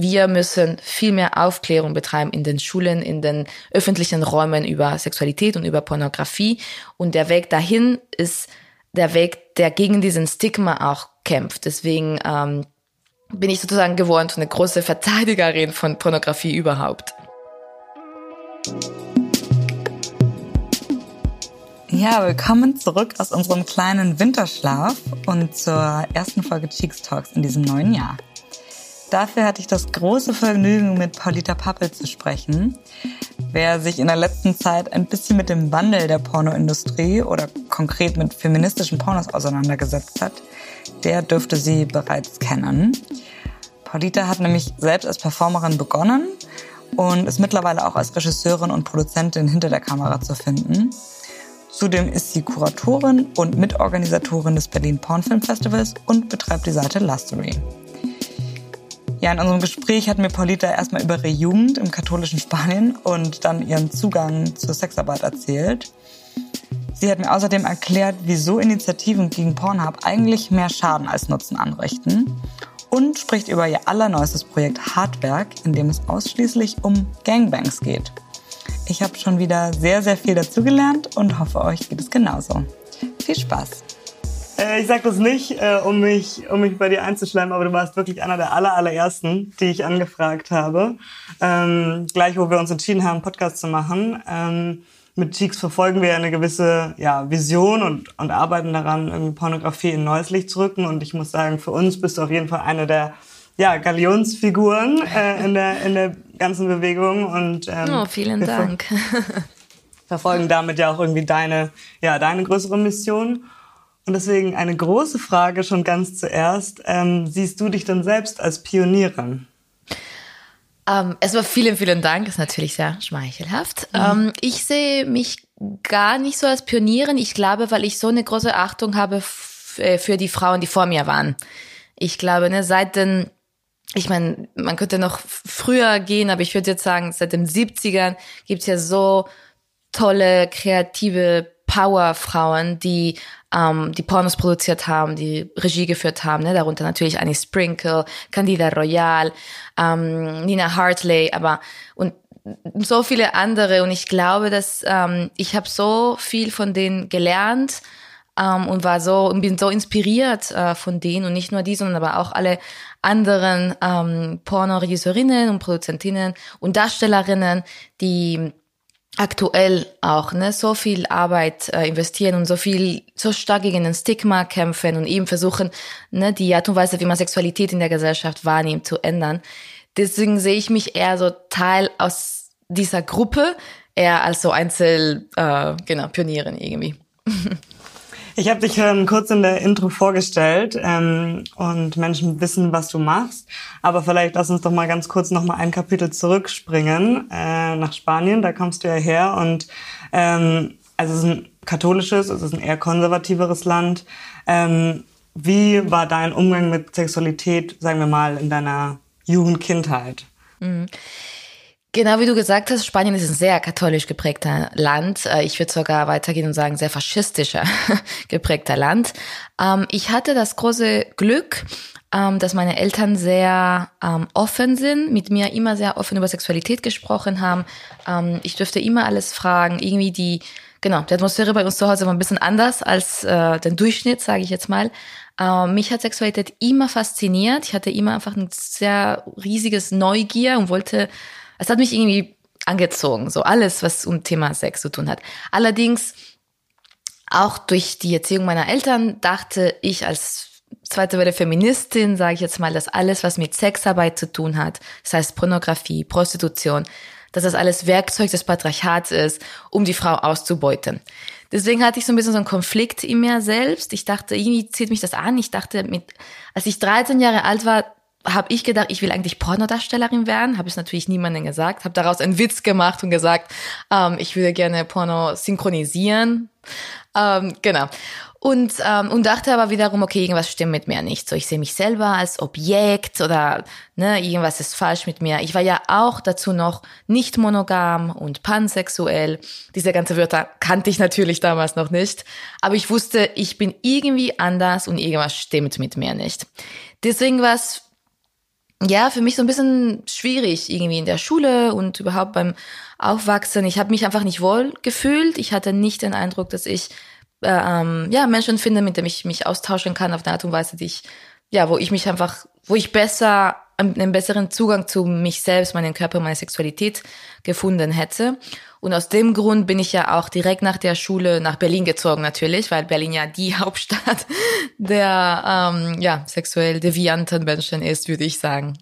wir müssen viel mehr Aufklärung betreiben in den Schulen, in den öffentlichen Räumen über Sexualität und über Pornografie. Und der Weg dahin ist der Weg, der gegen diesen Stigma auch kämpft. Deswegen ähm, bin ich sozusagen geworden eine große Verteidigerin von Pornografie überhaupt. Ja, willkommen zurück aus unserem kleinen Winterschlaf und zur ersten Folge Cheeks Talks in diesem neuen Jahr. Dafür hatte ich das große Vergnügen, mit Paulita Pappel zu sprechen. Wer sich in der letzten Zeit ein bisschen mit dem Wandel der Pornoindustrie oder konkret mit feministischen Pornos auseinandergesetzt hat, der dürfte sie bereits kennen. Paulita hat nämlich selbst als Performerin begonnen und ist mittlerweile auch als Regisseurin und Produzentin hinter der Kamera zu finden. Zudem ist sie Kuratorin und Mitorganisatorin des Berlin Porn Festivals und betreibt die Seite Lustery. Ja, in unserem Gespräch hat mir Paulita erstmal über ihre Jugend im katholischen Spanien und dann ihren Zugang zur Sexarbeit erzählt. Sie hat mir außerdem erklärt, wieso Initiativen gegen Pornhub eigentlich mehr Schaden als Nutzen anrichten und spricht über ihr allerneuestes Projekt Hardwerk, in dem es ausschließlich um Gangbangs geht. Ich habe schon wieder sehr, sehr viel dazugelernt und hoffe, euch geht es genauso. Viel Spaß! Äh, ich sag das nicht, äh, um mich, um mich bei dir einzuschleimen, aber du warst wirklich einer der aller, allerersten, die ich angefragt habe. Ähm, gleich, wo wir uns entschieden haben, einen Podcast zu machen. Ähm, mit Cheeks verfolgen wir eine gewisse ja, Vision und, und arbeiten daran, irgendwie Pornografie in neues Licht zu rücken. Und ich muss sagen, für uns bist du auf jeden Fall eine der ja, Galionsfiguren äh, in, der, in der ganzen Bewegung. Und, ähm, oh, vielen Dank. verfolgen damit ja auch irgendwie deine, ja, deine größere Mission. Und deswegen eine große Frage schon ganz zuerst. Ähm, siehst du dich denn selbst als Pionierin? Ähm, erstmal vielen, vielen Dank. Ist natürlich sehr schmeichelhaft. Mhm. Ähm, ich sehe mich gar nicht so als Pionierin. Ich glaube, weil ich so eine große Achtung habe äh, für die Frauen, die vor mir waren. Ich glaube, ne, seit den ich meine, man könnte noch früher gehen, aber ich würde jetzt sagen, seit den 70ern gibt's ja so tolle, kreative Powerfrauen, die ähm, die Pornos produziert haben, die Regie geführt haben, ne? darunter natürlich Annie Sprinkle, Candida Royal, ähm, Nina Hartley, aber und so viele andere. Und ich glaube, dass ähm, ich habe so viel von denen gelernt ähm, und war so und bin so inspiriert äh, von denen und nicht nur die, sondern aber auch alle anderen ähm, Pornoregisseurinnen und Produzentinnen und Darstellerinnen, die aktuell auch ne, so viel Arbeit äh, investieren und so viel so stark gegen den Stigma kämpfen und eben versuchen, ne, die Art und Weise, wie man Sexualität in der Gesellschaft wahrnimmt, zu ändern. Deswegen sehe ich mich eher so Teil aus dieser Gruppe, eher als so Einzel, äh, genau, Pionierin irgendwie. Ich habe dich ähm, kurz in der Intro vorgestellt ähm, und Menschen wissen, was du machst. Aber vielleicht lass uns doch mal ganz kurz noch mal ein Kapitel zurückspringen äh, nach Spanien. Da kommst du ja her und ähm, also es ist ein katholisches, es ist ein eher konservativeres Land. Ähm, wie war dein Umgang mit Sexualität, sagen wir mal, in deiner Jugendkindheit? Mhm. Genau wie du gesagt hast, Spanien ist ein sehr katholisch geprägter Land. Äh, ich würde sogar weitergehen und sagen, sehr faschistischer geprägter Land. Ähm, ich hatte das große Glück, ähm, dass meine Eltern sehr ähm, offen sind, mit mir immer sehr offen über Sexualität gesprochen haben. Ich durfte immer alles fragen. Irgendwie die, genau, die Atmosphäre bei uns zu Hause war ein bisschen anders als äh, den Durchschnitt, sage ich jetzt mal. Mich hat Sexualität immer fasziniert. Ich hatte immer einfach ein sehr riesiges Neugier und wollte es hat mich irgendwie angezogen, so alles, was um Thema Sex zu tun hat. Allerdings auch durch die Erziehung meiner Eltern dachte ich als zweite Welle Feministin, sage ich jetzt mal, dass alles, was mit Sexarbeit zu tun hat, das heißt Pornografie, Prostitution, dass das alles Werkzeug des Patriarchats ist, um die Frau auszubeuten. Deswegen hatte ich so ein bisschen so einen Konflikt in mir selbst. Ich dachte, irgendwie zieht mich das an. Ich dachte, mit, als ich 13 Jahre alt war, habe ich gedacht, ich will eigentlich Pornodarstellerin werden. Habe ich natürlich niemandem gesagt. Habe daraus einen Witz gemacht und gesagt, ähm, ich würde gerne Porno synchronisieren. Ähm, genau. Und, ähm, und dachte aber wiederum, okay, irgendwas stimmt mit mir nicht. So, ich sehe mich selber als Objekt oder ne, irgendwas ist falsch mit mir. Ich war ja auch dazu noch nicht monogam und pansexuell. Diese ganze Wörter kannte ich natürlich damals noch nicht. Aber ich wusste, ich bin irgendwie anders und irgendwas stimmt mit mir nicht. Deswegen war es ja, für mich so ein bisschen schwierig irgendwie in der Schule und überhaupt beim Aufwachsen. Ich habe mich einfach nicht wohl gefühlt. Ich hatte nicht den Eindruck, dass ich äh, ähm, ja Menschen finde, mit denen ich mich austauschen kann auf eine Art und Weise, die ich ja, wo ich mich einfach, wo ich besser einen besseren Zugang zu mich selbst, meinen Körper, meine Sexualität gefunden hätte. Und aus dem Grund bin ich ja auch direkt nach der Schule nach Berlin gezogen natürlich, weil Berlin ja die Hauptstadt der ähm, ja, sexuell devianten Menschen ist, würde ich sagen.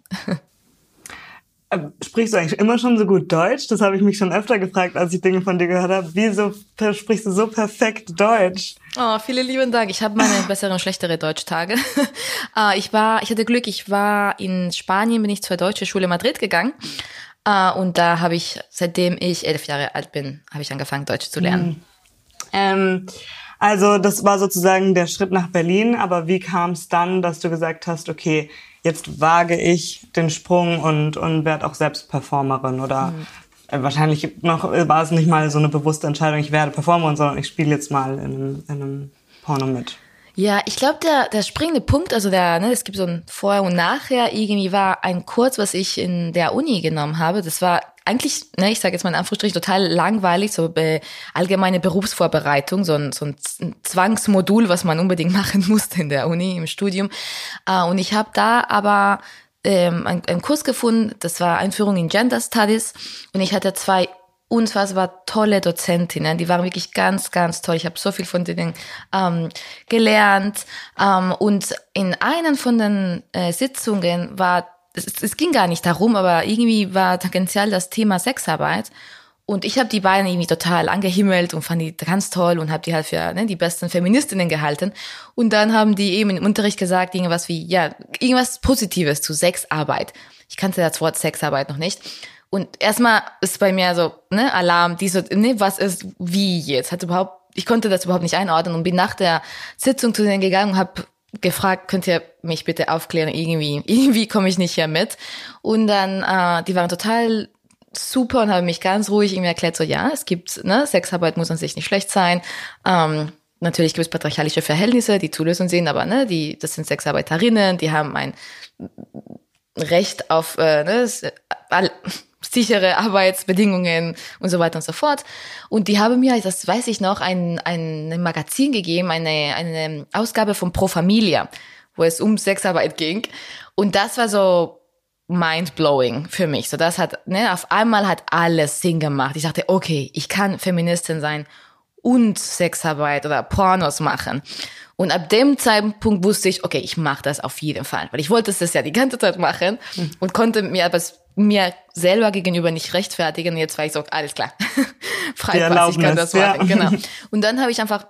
Ähm, sprichst du eigentlich immer schon so gut Deutsch? Das habe ich mich schon öfter gefragt, als ich Dinge von dir gehört habe. Wieso sprichst du so perfekt Deutsch? Oh, vielen lieben Dank. Ich habe meine bessere und schlechtere Deutschtage. uh, ich war, ich hatte Glück. Ich war in Spanien, bin ich zur deutschen Schule Madrid gegangen. Uh, und da habe ich, seitdem ich elf Jahre alt bin, habe ich angefangen, Deutsch zu lernen. Mhm. Ähm, also das war sozusagen der Schritt nach Berlin. Aber wie kam es dann, dass du gesagt hast, okay, jetzt wage ich den Sprung und, und werde auch selbst Performerin oder mhm. äh, wahrscheinlich noch war es nicht mal so eine bewusste Entscheidung, ich werde Performerin, sondern ich spiele jetzt mal in einem, in einem Porno mit. Ja, ich glaube, der, der springende Punkt, also der, ne, es gibt so ein Vorher und Nachher, irgendwie war ein Kurs, was ich in der Uni genommen habe. Das war eigentlich, ne, ich sage jetzt mal in Anführungsstrichen, total langweilig, so be allgemeine Berufsvorbereitung, so ein, so ein Zwangsmodul, was man unbedingt machen musste in der Uni, im Studium. Äh, und ich habe da aber ähm, einen, einen Kurs gefunden, das war Einführung in Gender Studies und ich hatte zwei unfassbar tolle Dozentinnen, die waren wirklich ganz, ganz toll. Ich habe so viel von denen ähm, gelernt. Ähm, und in einer von den äh, Sitzungen war, es, es ging gar nicht darum, aber irgendwie war tangential das Thema Sexarbeit. Und ich habe die beiden irgendwie total angehimmelt und fand die ganz toll und habe die halt für ne, die besten Feministinnen gehalten. Und dann haben die eben im Unterricht gesagt, irgendwas wie, ja, irgendwas Positives zu Sexarbeit. Ich kannte das Wort Sexarbeit noch nicht. Und erstmal ist bei mir so, ne, Alarm, die so, ne, was ist, wie jetzt? Hat überhaupt, ich konnte das überhaupt nicht einordnen und bin nach der Sitzung zu denen gegangen und habe gefragt, könnt ihr mich bitte aufklären? Irgendwie, irgendwie komme ich nicht hier mit. Und dann, äh, die waren total super und haben mich ganz ruhig irgendwie erklärt, so ja, es gibt, ne, Sexarbeit muss an sich nicht schlecht sein. Ähm, natürlich gibt es patriarchalische Verhältnisse, die zu lösen sind, aber ne, die, das sind Sexarbeiterinnen, die haben ein Recht auf äh, ne, all, sichere Arbeitsbedingungen und so weiter und so fort. Und die haben mir, das weiß ich noch, ein, ein Magazin gegeben, eine, eine Ausgabe von Pro Familia, wo es um Sexarbeit ging. Und das war so mind-blowing für mich. So, das hat, ne, auf einmal hat alles Sinn gemacht. Ich dachte, okay, ich kann Feministin sein und Sexarbeit oder Pornos machen. Und ab dem Zeitpunkt wusste ich, okay, ich mache das auf jeden Fall, weil ich wollte es das ja die ganze Zeit machen hm. und konnte mir aber mir selber gegenüber nicht rechtfertigen. Jetzt war ich so, alles klar, Freipass, ich kann das machen. Ja. Genau. Und dann habe ich einfach,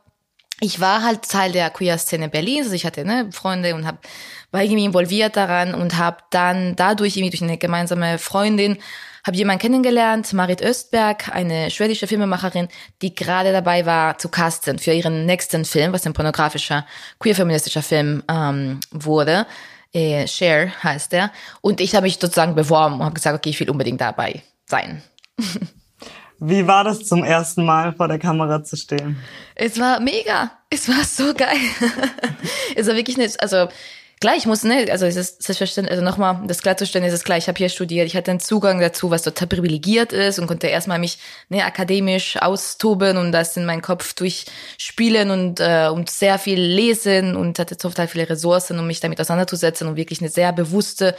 ich war halt Teil der Queer-Szene Berlins, also ich hatte ne, Freunde und hab, war irgendwie involviert daran und habe dann dadurch irgendwie durch eine gemeinsame Freundin habe jemanden kennengelernt, Marit Östberg, eine schwedische Filmemacherin, die gerade dabei war zu casten für ihren nächsten Film, was ein pornografischer, queer-feministischer Film ähm, wurde. Äh, Share heißt der. Und ich habe mich sozusagen beworben und habe gesagt, okay, ich will unbedingt dabei sein. Wie war das zum ersten Mal vor der Kamera zu stehen? Es war mega. Es war so geil. es war wirklich nicht, also Klar, ich muss, ne, also es ist selbstverständlich, also nochmal, das klarzustellen, ist es klar, ich habe hier studiert, ich hatte einen Zugang dazu, was total privilegiert ist und konnte erstmal mich ne, akademisch austoben und das in meinen Kopf durchspielen und, äh, und sehr viel lesen und hatte total viele Ressourcen, um mich damit auseinanderzusetzen und wirklich eine sehr bewusste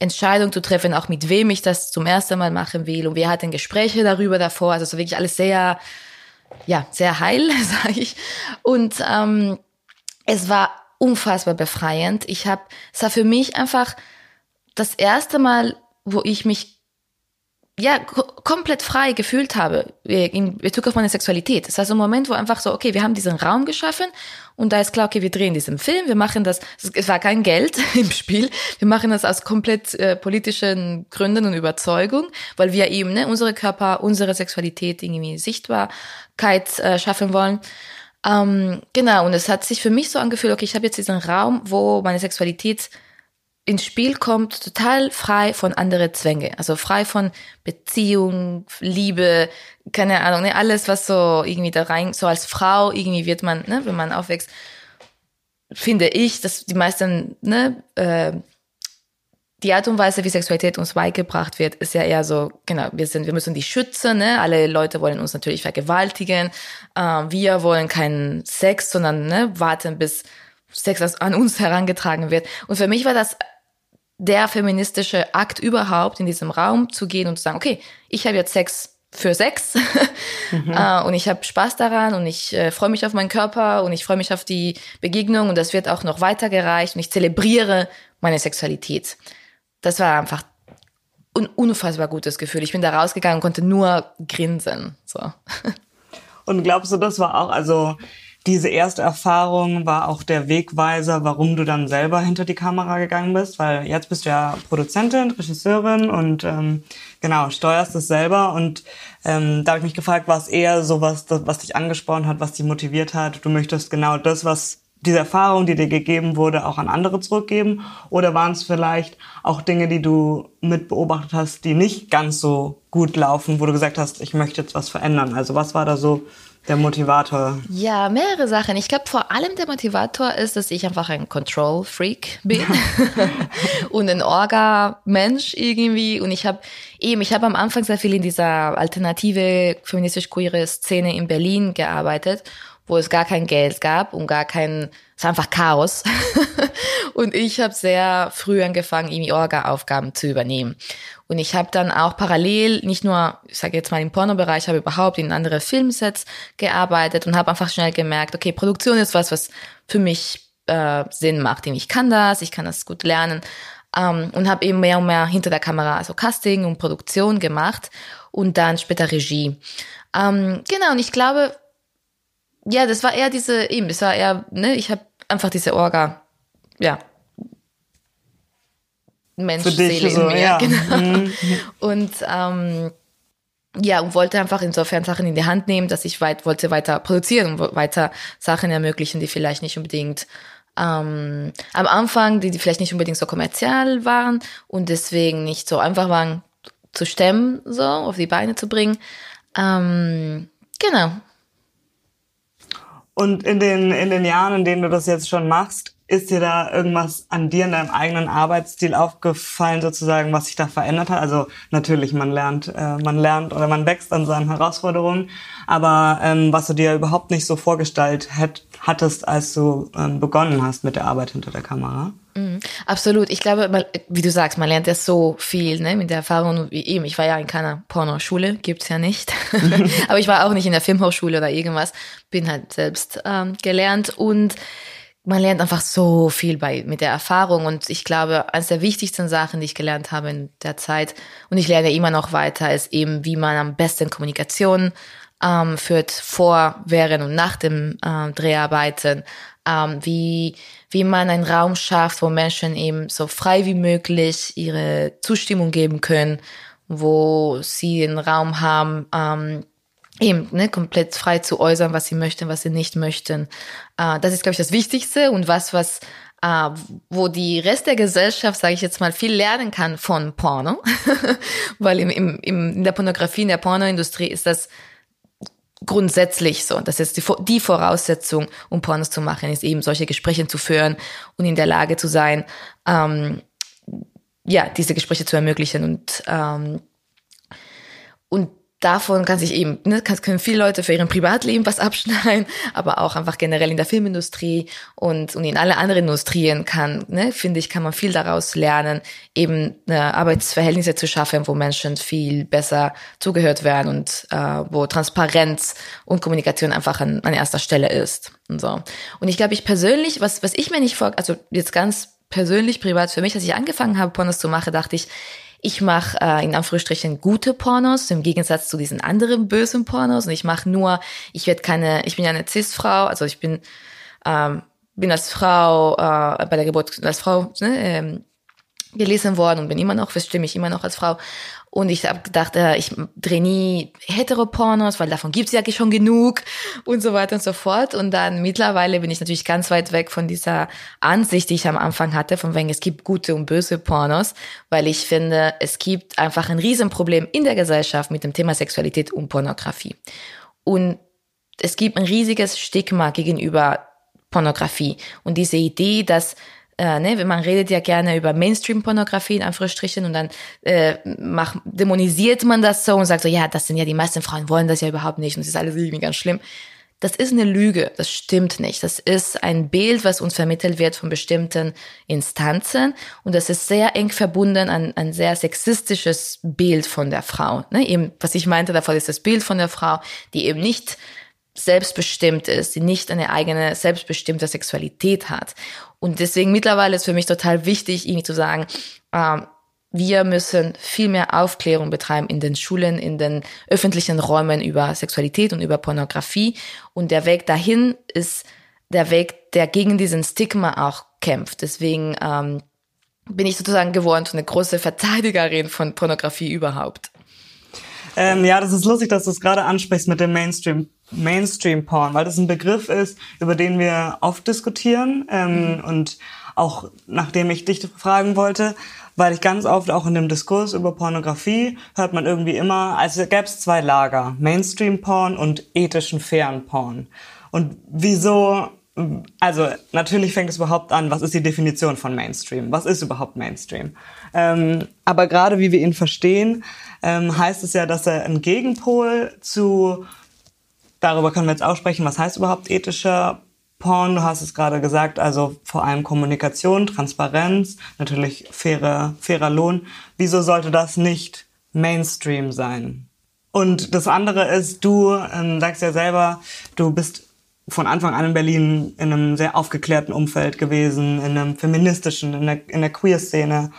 Entscheidung zu treffen, auch mit wem ich das zum ersten Mal machen will und wir hatten Gespräche darüber davor, also so wirklich alles sehr, ja, sehr heil, sage ich. Und ähm, es war unfassbar befreiend. Ich habe, es war für mich einfach das erste Mal, wo ich mich ja komplett frei gefühlt habe in Bezug auf meine Sexualität. Es war so ein Moment, wo einfach so, okay, wir haben diesen Raum geschaffen und da ist klar, okay, wir drehen diesen Film, wir machen das, es war kein Geld im Spiel, wir machen das aus komplett äh, politischen Gründen und Überzeugung, weil wir eben ne, unsere Körper, unsere Sexualität irgendwie Sichtbarkeit äh, schaffen wollen. Ähm, genau, und es hat sich für mich so angefühlt, okay, ich habe jetzt diesen Raum, wo meine Sexualität ins Spiel kommt, total frei von anderen Zwänge. Also frei von Beziehung, Liebe, keine Ahnung, ne, alles, was so irgendwie da rein, so als Frau irgendwie wird man, ne, wenn man aufwächst, finde ich, dass die meisten ne, äh, die Art und Weise, wie Sexualität uns beigebracht wird, ist ja eher so, genau, wir sind, wir müssen die schützen, ne? Alle Leute wollen uns natürlich vergewaltigen. Äh, wir wollen keinen Sex, sondern ne, warten, bis Sex an uns herangetragen wird. Und für mich war das der feministische Akt überhaupt, in diesem Raum zu gehen und zu sagen, okay, ich habe jetzt Sex für Sex mhm. äh, und ich habe Spaß daran und ich äh, freue mich auf meinen Körper und ich freue mich auf die Begegnung und das wird auch noch weitergereicht und ich zelebriere meine Sexualität das war einfach ein unfassbar gutes Gefühl. Ich bin da rausgegangen und konnte nur grinsen. So. Und glaubst du, das war auch, also diese erste Erfahrung war auch der Wegweiser, warum du dann selber hinter die Kamera gegangen bist? Weil jetzt bist du ja Produzentin, Regisseurin und ähm, genau, steuerst es selber. Und ähm, da habe ich mich gefragt, war es eher so was, was dich angesprochen hat, was dich motiviert hat? Du möchtest genau das, was diese Erfahrung, die dir gegeben wurde, auch an andere zurückgeben? Oder waren es vielleicht auch Dinge, die du mit beobachtet hast, die nicht ganz so gut laufen, wo du gesagt hast, ich möchte jetzt was verändern? Also was war da so der Motivator? Ja, mehrere Sachen. Ich glaube, vor allem der Motivator ist, dass ich einfach ein Control-Freak bin und ein Orga-Mensch irgendwie. Und ich habe eben, ich habe am Anfang sehr viel in dieser alternative feministisch-queere Szene in Berlin gearbeitet wo es gar kein Geld gab und gar kein, es war einfach Chaos. und ich habe sehr früh angefangen, irgendwie Orga-Aufgaben zu übernehmen. Und ich habe dann auch parallel, nicht nur, ich sage jetzt mal im Pornobereich, habe überhaupt in andere Filmsets gearbeitet und habe einfach schnell gemerkt, okay, Produktion ist was, was für mich äh, Sinn macht. Ich kann das, ich kann das gut lernen. Um, ähm, und habe eben mehr und mehr hinter der Kamera, also Casting und Produktion gemacht und dann später Regie. Um, ähm, genau, und ich glaube, ja, das war eher diese, eben, es war eher, ne, ich habe einfach diese Orga, ja, Mensch-Seele so, in mir, ja. genau. Mhm. Und ähm, ja, und wollte einfach insofern Sachen in die Hand nehmen, dass ich weit, wollte weiter produzieren und weiter Sachen ermöglichen, die vielleicht nicht unbedingt ähm, am Anfang, die, die vielleicht nicht unbedingt so kommerziell waren und deswegen nicht so einfach waren zu stemmen, so auf die Beine zu bringen. Ähm, genau. Und in den, in den Jahren, in denen du das jetzt schon machst, ist dir da irgendwas an dir in deinem eigenen Arbeitsstil aufgefallen, sozusagen, was sich da verändert hat? Also natürlich, man lernt, äh, man lernt oder man wächst an seinen Herausforderungen, aber ähm, was du dir überhaupt nicht so vorgestellt hätt, hattest, als du ähm, begonnen hast mit der Arbeit hinter der Kamera? Mhm, absolut. Ich glaube, wie du sagst, man lernt ja so viel ne, mit der Erfahrung. Wie eben, ich war ja in keiner Pornoschule, gibt's ja nicht. Aber ich war auch nicht in der Filmhochschule oder irgendwas. Bin halt selbst ähm, gelernt und man lernt einfach so viel bei, mit der Erfahrung. Und ich glaube, eines der wichtigsten Sachen, die ich gelernt habe in der Zeit, und ich lerne immer noch weiter, ist eben, wie man am besten Kommunikation ähm, führt vor, während und nach dem ähm, Dreharbeiten, ähm, wie, wie man einen Raum schafft, wo Menschen eben so frei wie möglich ihre Zustimmung geben können, wo sie einen Raum haben, ähm, eben ne, komplett frei zu äußern, was sie möchten, was sie nicht möchten. Äh, das ist, glaube ich, das Wichtigste und was, was äh, wo die Rest der Gesellschaft, sage ich jetzt mal, viel lernen kann von Porno, weil im, im, im, in der Pornografie, in der Pornoindustrie ist das grundsätzlich so. Das ist die, die Voraussetzung, um Pornos zu machen, ist eben solche Gespräche zu führen und in der Lage zu sein, ähm, ja, diese Gespräche zu ermöglichen und ähm, und davon kann sich eben, ne, können viele Leute für ihren Privatleben was abschneiden, aber auch einfach generell in der Filmindustrie und, und in alle anderen Industrien kann, ne, finde ich, kann man viel daraus lernen, eben ne, Arbeitsverhältnisse zu schaffen, wo Menschen viel besser zugehört werden und äh, wo Transparenz und Kommunikation einfach an, an erster Stelle ist. Und so. Und ich glaube, ich persönlich, was, was ich mir nicht vor, also jetzt ganz persönlich, privat für mich, als ich angefangen habe, Pornos zu machen, dachte ich, ich mache äh, in Anführungsstrichen gute Pornos, im Gegensatz zu diesen anderen bösen Pornos. Und ich mache nur, ich werde keine, ich bin ja eine Cis-Frau, also ich bin, ähm, bin als Frau äh, bei der Geburt als Frau ne, ähm, gelesen worden und bin immer noch, bestimme ich immer noch als Frau. Und ich habe gedacht, äh, ich drehe nie Heteropornos, weil davon gibt's ja schon genug und so weiter und so fort. Und dann mittlerweile bin ich natürlich ganz weit weg von dieser Ansicht, die ich am Anfang hatte, von wegen es gibt gute und böse Pornos, weil ich finde, es gibt einfach ein Riesenproblem in der Gesellschaft mit dem Thema Sexualität und Pornografie. Und es gibt ein riesiges Stigma gegenüber Pornografie und diese Idee, dass äh, ne, man redet ja gerne über Mainstream-Pornografie in Anführungsstrichen und dann äh, mach, dämonisiert man das so und sagt so, ja, das sind ja die meisten Frauen wollen das ja überhaupt nicht und es ist alles irgendwie ganz schlimm. Das ist eine Lüge, das stimmt nicht. Das ist ein Bild, was uns vermittelt wird von bestimmten Instanzen und das ist sehr eng verbunden an ein sehr sexistisches Bild von der Frau. Ne? Eben, was ich meinte davor, ist das Bild von der Frau, die eben nicht selbstbestimmt ist, die nicht eine eigene selbstbestimmte Sexualität hat. Und deswegen mittlerweile ist für mich total wichtig, irgendwie zu sagen, ähm, wir müssen viel mehr Aufklärung betreiben in den Schulen, in den öffentlichen Räumen über Sexualität und über Pornografie. Und der Weg dahin ist der Weg, der gegen diesen Stigma auch kämpft. Deswegen ähm, bin ich sozusagen geworden eine große Verteidigerin von Pornografie überhaupt. Ähm, ja, das ist lustig, dass du es gerade ansprichst mit dem Mainstream. Mainstream Porn, weil das ein Begriff ist, über den wir oft diskutieren ähm, mhm. und auch nachdem ich dich fragen wollte, weil ich ganz oft auch in dem Diskurs über Pornografie hört man irgendwie immer, also gäbe es zwei Lager, Mainstream Porn und ethischen fairen Porn. Und wieso also natürlich fängt es überhaupt an, was ist die Definition von Mainstream? Was ist überhaupt Mainstream? Ähm, aber gerade wie wir ihn verstehen, ähm, heißt es ja, dass er ein Gegenpol zu, darüber können wir jetzt auch sprechen, was heißt überhaupt ethischer Porn? Du hast es gerade gesagt, also vor allem Kommunikation, Transparenz, natürlich fairer, fairer Lohn. Wieso sollte das nicht Mainstream sein? Und das andere ist, du ähm, sagst ja selber, du bist von Anfang an in Berlin in einem sehr aufgeklärten Umfeld gewesen, in einem feministischen, in der, in der Queer-Szene.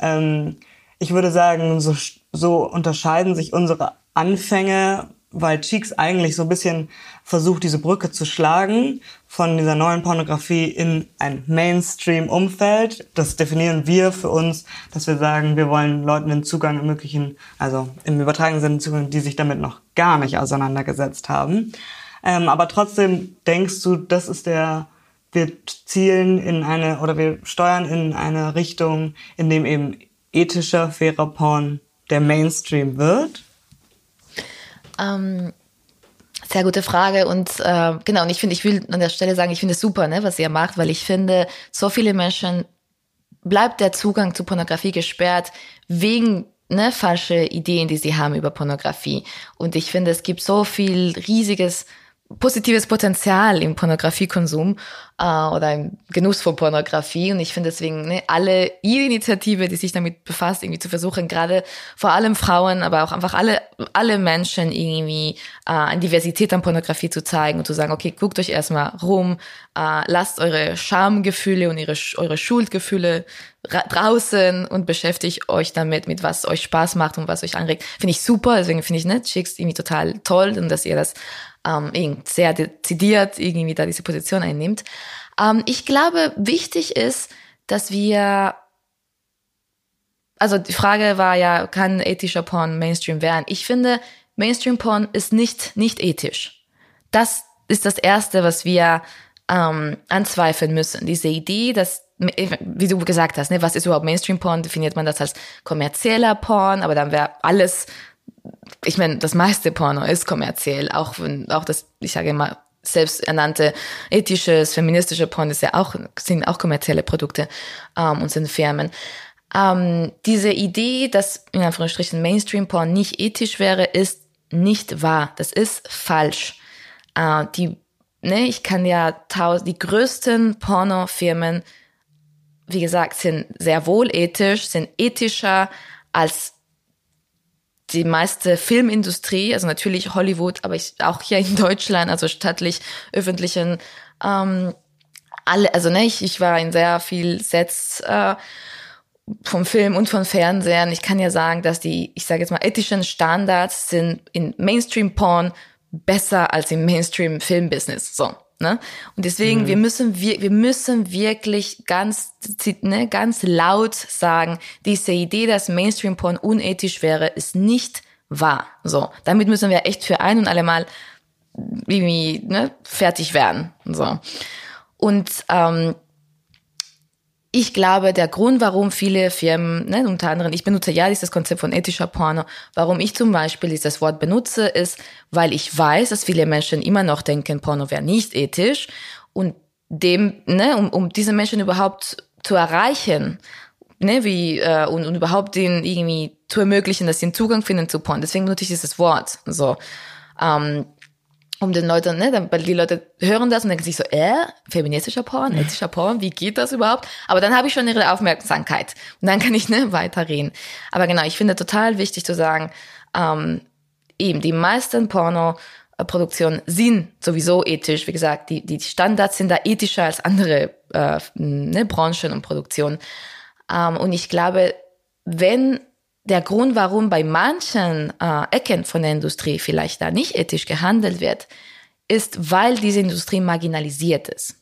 Ähm, ich würde sagen, so, so unterscheiden sich unsere Anfänge, weil Cheeks eigentlich so ein bisschen versucht, diese Brücke zu schlagen von dieser neuen Pornografie in ein Mainstream-Umfeld. Das definieren wir für uns, dass wir sagen, wir wollen Leuten den Zugang ermöglichen, also im übertragenen Sinne Zugang, die sich damit noch gar nicht auseinandergesetzt haben. Ähm, aber trotzdem denkst du, das ist der, wir zielen in eine oder wir steuern in eine Richtung, in dem eben ethischer, fairer Porn der Mainstream wird? Ähm, sehr gute Frage und äh, genau, und ich finde, ich will an der Stelle sagen, ich finde es super, ne, was ihr macht, weil ich finde, so viele Menschen bleibt der Zugang zu Pornografie gesperrt wegen ne, falsche Ideen, die sie haben über Pornografie. Und ich finde, es gibt so viel riesiges positives Potenzial im Pornografiekonsum äh, oder im Genuss von Pornografie. Und ich finde deswegen ne, alle ihre Initiative, die sich damit befasst, irgendwie zu versuchen, gerade vor allem Frauen, aber auch einfach alle alle Menschen irgendwie äh, eine Diversität an Pornografie zu zeigen und zu sagen, okay, guckt euch erstmal rum, äh, lasst eure Schamgefühle und ihre eure Schuldgefühle draußen und beschäftigt euch damit, mit was euch Spaß macht und was euch anregt. Finde ich super, deswegen finde ich ne, Chicks irgendwie total toll und dass ihr das ähm, sehr dezidiert irgendwie da diese Position einnimmt. Ähm, ich glaube, wichtig ist, dass wir also die Frage war ja, kann ethischer Porn Mainstream werden? Ich finde, Mainstream Porn ist nicht, nicht ethisch. Das ist das Erste, was wir ähm, anzweifeln müssen. Diese Idee, dass, wie du gesagt hast, ne, was ist überhaupt Mainstream Porn? Definiert man das als kommerzieller Porn, aber dann wäre alles ich meine, das meiste Porno ist kommerziell, auch wenn, auch das, ich sage immer, selbsternannte ethisches, feministische Porno ist ja auch, sind auch kommerzielle Produkte ähm, und sind Firmen. Ähm, diese Idee, dass in Anführungsstrichen Mainstream-Porn nicht ethisch wäre, ist nicht wahr. Das ist falsch. Äh, die, ne, ich kann ja tausend, die größten Pornofirmen, wie gesagt, sind sehr wohl ethisch, sind ethischer als die meiste Filmindustrie, also natürlich Hollywood, aber ich, auch hier in Deutschland, also staatlich, öffentlichen, ähm, alle, also ne, ich, ich war in sehr viel Sets äh, vom Film und von Fernsehen. Ich kann ja sagen, dass die, ich sage jetzt mal, ethischen Standards sind in Mainstream-Porn besser als im Mainstream-Filmbusiness. So. Ne? Und deswegen, mhm. wir müssen, wir, wir müssen wirklich ganz, ne, ganz laut sagen, diese Idee, dass Mainstream-Porn unethisch wäre, ist nicht wahr. So. Damit müssen wir echt für ein und alle Mal irgendwie, ne, fertig werden. So. Und, ähm, ich glaube, der Grund, warum viele Firmen, ne, unter anderem, ich benutze ja dieses Konzept von ethischer Porno, warum ich zum Beispiel dieses Wort benutze, ist, weil ich weiß, dass viele Menschen immer noch denken, Porno wäre nicht ethisch und dem, ne, um, um diese Menschen überhaupt zu erreichen, ne, wie äh, und, und überhaupt den irgendwie zu ermöglichen, dass sie einen Zugang finden zu Porn. Deswegen benutze ich dieses Wort. So. Ähm, um den Leuten, ne, weil die Leute hören das und denken sich so, äh, feministischer Porn, ethischer Porn, wie geht das überhaupt? Aber dann habe ich schon ihre Aufmerksamkeit und dann kann ich ne weiterreden. Aber genau, ich finde total wichtig zu sagen, ähm, eben die meisten Porno-Produktionen sind sowieso ethisch. Wie gesagt, die die Standards sind da ethischer als andere äh, ne, Branchen und Produktionen. Ähm, und ich glaube, wenn der Grund, warum bei manchen äh, Ecken von der Industrie vielleicht da nicht ethisch gehandelt wird, ist, weil diese Industrie marginalisiert ist.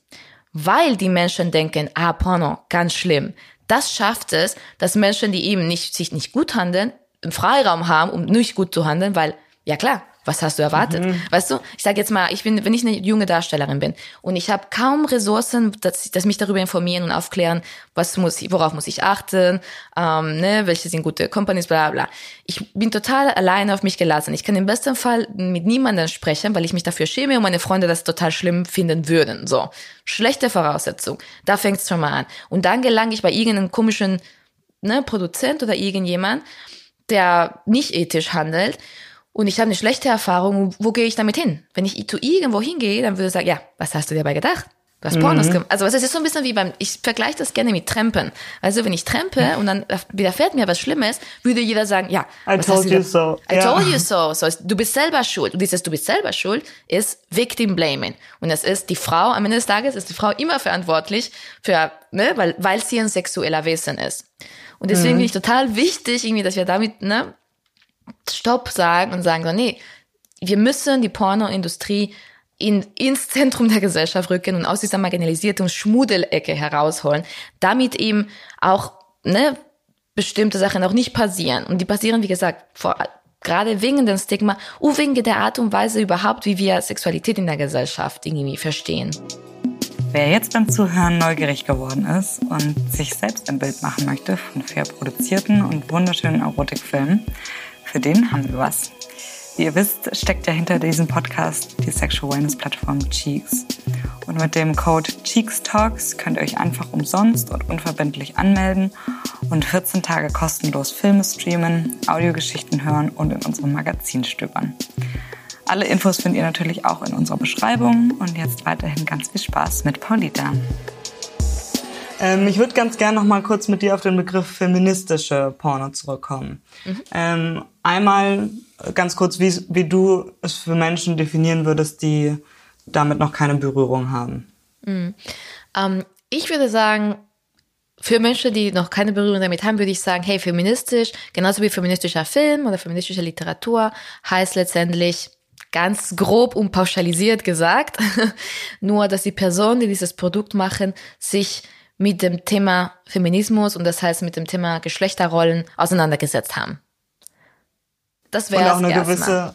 Weil die Menschen denken, ah, Porno, ganz schlimm. Das schafft es, dass Menschen, die eben nicht, sich nicht gut handeln, einen Freiraum haben, um nicht gut zu handeln, weil, ja klar, was hast du erwartet? Mhm. Weißt du, ich sage jetzt mal, ich bin, wenn ich eine junge Darstellerin bin und ich habe kaum Ressourcen, dass, dass mich darüber informieren und aufklären, was muss ich, worauf muss ich achten, ähm, ne, welche sind gute Companies, bla bla. Ich bin total alleine auf mich gelassen. Ich kann im besten Fall mit niemandem sprechen, weil ich mich dafür schäme und meine Freunde das total schlimm finden würden. So, schlechte Voraussetzung. Da fängt es schon mal an. Und dann gelange ich bei irgendeinem komischen ne, Produzent oder irgendjemand, der nicht ethisch handelt und ich habe eine schlechte Erfahrung, wo gehe ich damit hin? Wenn ich zu irgendwo hingehe, dann würde ich sagen, ja, was hast du dir dabei gedacht? Du hast Pornos mhm. gemacht. Also es ist so ein bisschen wie beim, ich vergleiche das gerne mit Trampen. Also wenn ich trampe und dann widerfährt mir was Schlimmes, würde jeder sagen, ja, I told you so. I ja. told you so. so. Du bist selber schuld. Und dieses Du bist selber schuld ist Victim Blaming. Und das ist die Frau, am Ende des Tages ist die Frau immer verantwortlich für, ne, weil, weil sie ein sexueller Wesen ist. Und deswegen mhm. finde ich total wichtig, irgendwie, dass wir damit, ne, Stopp sagen und sagen so, nee, wir müssen die Pornoindustrie in, ins Zentrum der Gesellschaft rücken und aus dieser marginalisierten Schmudelecke herausholen, damit eben auch ne, bestimmte Sachen auch nicht passieren. Und die passieren, wie gesagt, vor, gerade wegen dem Stigma und wegen der Art und Weise überhaupt, wie wir Sexualität in der Gesellschaft irgendwie verstehen. Wer jetzt beim Zuhören neugierig geworden ist und sich selbst ein Bild machen möchte von fair produzierten und wunderschönen Erotikfilmen, für den haben wir was. Wie ihr wisst, steckt ja hinter diesem Podcast die Sexual Wellness Plattform Cheeks. Und mit dem Code Cheeks Talks könnt ihr euch einfach umsonst und unverbindlich anmelden und 14 Tage kostenlos Filme streamen, Audiogeschichten hören und in unserem Magazin stöbern. Alle Infos findet ihr natürlich auch in unserer Beschreibung und jetzt weiterhin ganz viel Spaß mit Paulita. Ähm, ich würde ganz gerne noch mal kurz mit dir auf den Begriff feministische Porno zurückkommen. Mhm. Ähm, einmal ganz kurz, wie, wie du es für Menschen definieren würdest, die damit noch keine Berührung haben. Mhm. Ähm, ich würde sagen, für Menschen, die noch keine Berührung damit haben, würde ich sagen, hey, feministisch, genauso wie feministischer Film oder feministische Literatur, heißt letztendlich ganz grob und pauschalisiert gesagt, nur dass die Personen, die dieses Produkt machen, sich mit dem Thema Feminismus und das heißt mit dem Thema Geschlechterrollen auseinandergesetzt haben. Das wäre auch eine gewisse,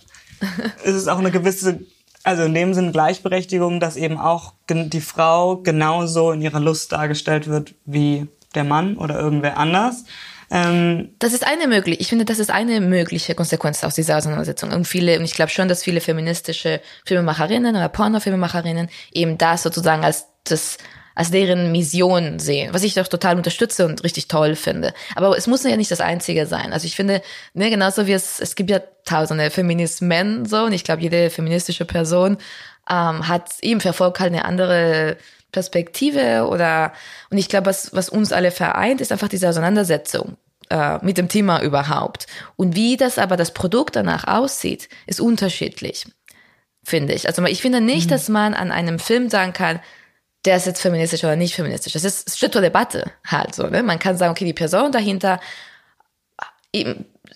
ist es auch eine gewisse, also in dem Sinn Gleichberechtigung, dass eben auch die Frau genauso in ihrer Lust dargestellt wird wie der Mann oder irgendwer anders. Ähm das ist eine mögliche, ich finde, das ist eine mögliche Konsequenz aus dieser Auseinandersetzung. Und viele, und ich glaube schon, dass viele feministische Filmemacherinnen oder Pornofilmemacherinnen eben das sozusagen als das als deren Mission sehen, was ich doch total unterstütze und richtig toll finde. Aber es muss ja nicht das Einzige sein. Also ich finde, ne, genauso wie es, es gibt ja tausende Feminismen so und ich glaube, jede feministische Person ähm, hat eben verfolgt halt eine andere Perspektive oder und ich glaube, was, was uns alle vereint, ist einfach diese Auseinandersetzung äh, mit dem Thema überhaupt. Und wie das aber das Produkt danach aussieht, ist unterschiedlich, finde ich. Also ich finde nicht, mhm. dass man an einem Film sagen kann, der ist jetzt feministisch oder nicht feministisch. Das ist, es zur Debatte halt so. Ne? Man kann sagen, okay, die Person dahinter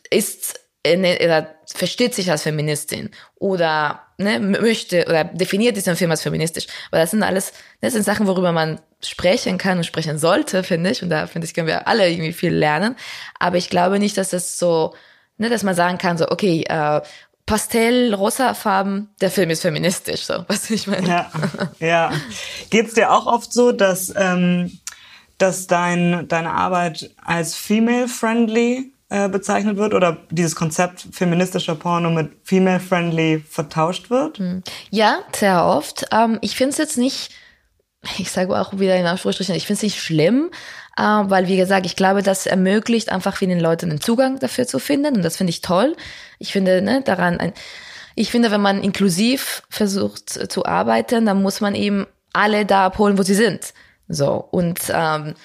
ist oder versteht sich als Feministin oder ne, möchte oder definiert diesen Film als feministisch. Aber das sind alles, das sind Sachen, worüber man sprechen kann und sprechen sollte, finde ich. Und da finde ich, können wir alle irgendwie viel lernen. Aber ich glaube nicht, dass das so, ne, dass man sagen kann, so, okay, äh, Pastell, rosa Farben, der Film ist feministisch, so, was ich meine. Ja, ja. Geht's dir auch oft so, dass, ähm, dass dein, deine Arbeit als female-friendly äh, bezeichnet wird oder dieses Konzept feministischer Porno mit female-friendly vertauscht wird? Hm. Ja, sehr oft. Ähm, ich finde es jetzt nicht ich sage auch wieder in Anführungsstrichen, ich finde es nicht schlimm, äh, weil wie gesagt, ich glaube, das ermöglicht einfach vielen Leuten einen Zugang dafür zu finden und das finde ich toll. Ich finde ne, daran ein, ich finde, wenn man inklusiv versucht zu arbeiten, dann muss man eben alle da abholen, wo sie sind. So und ähm,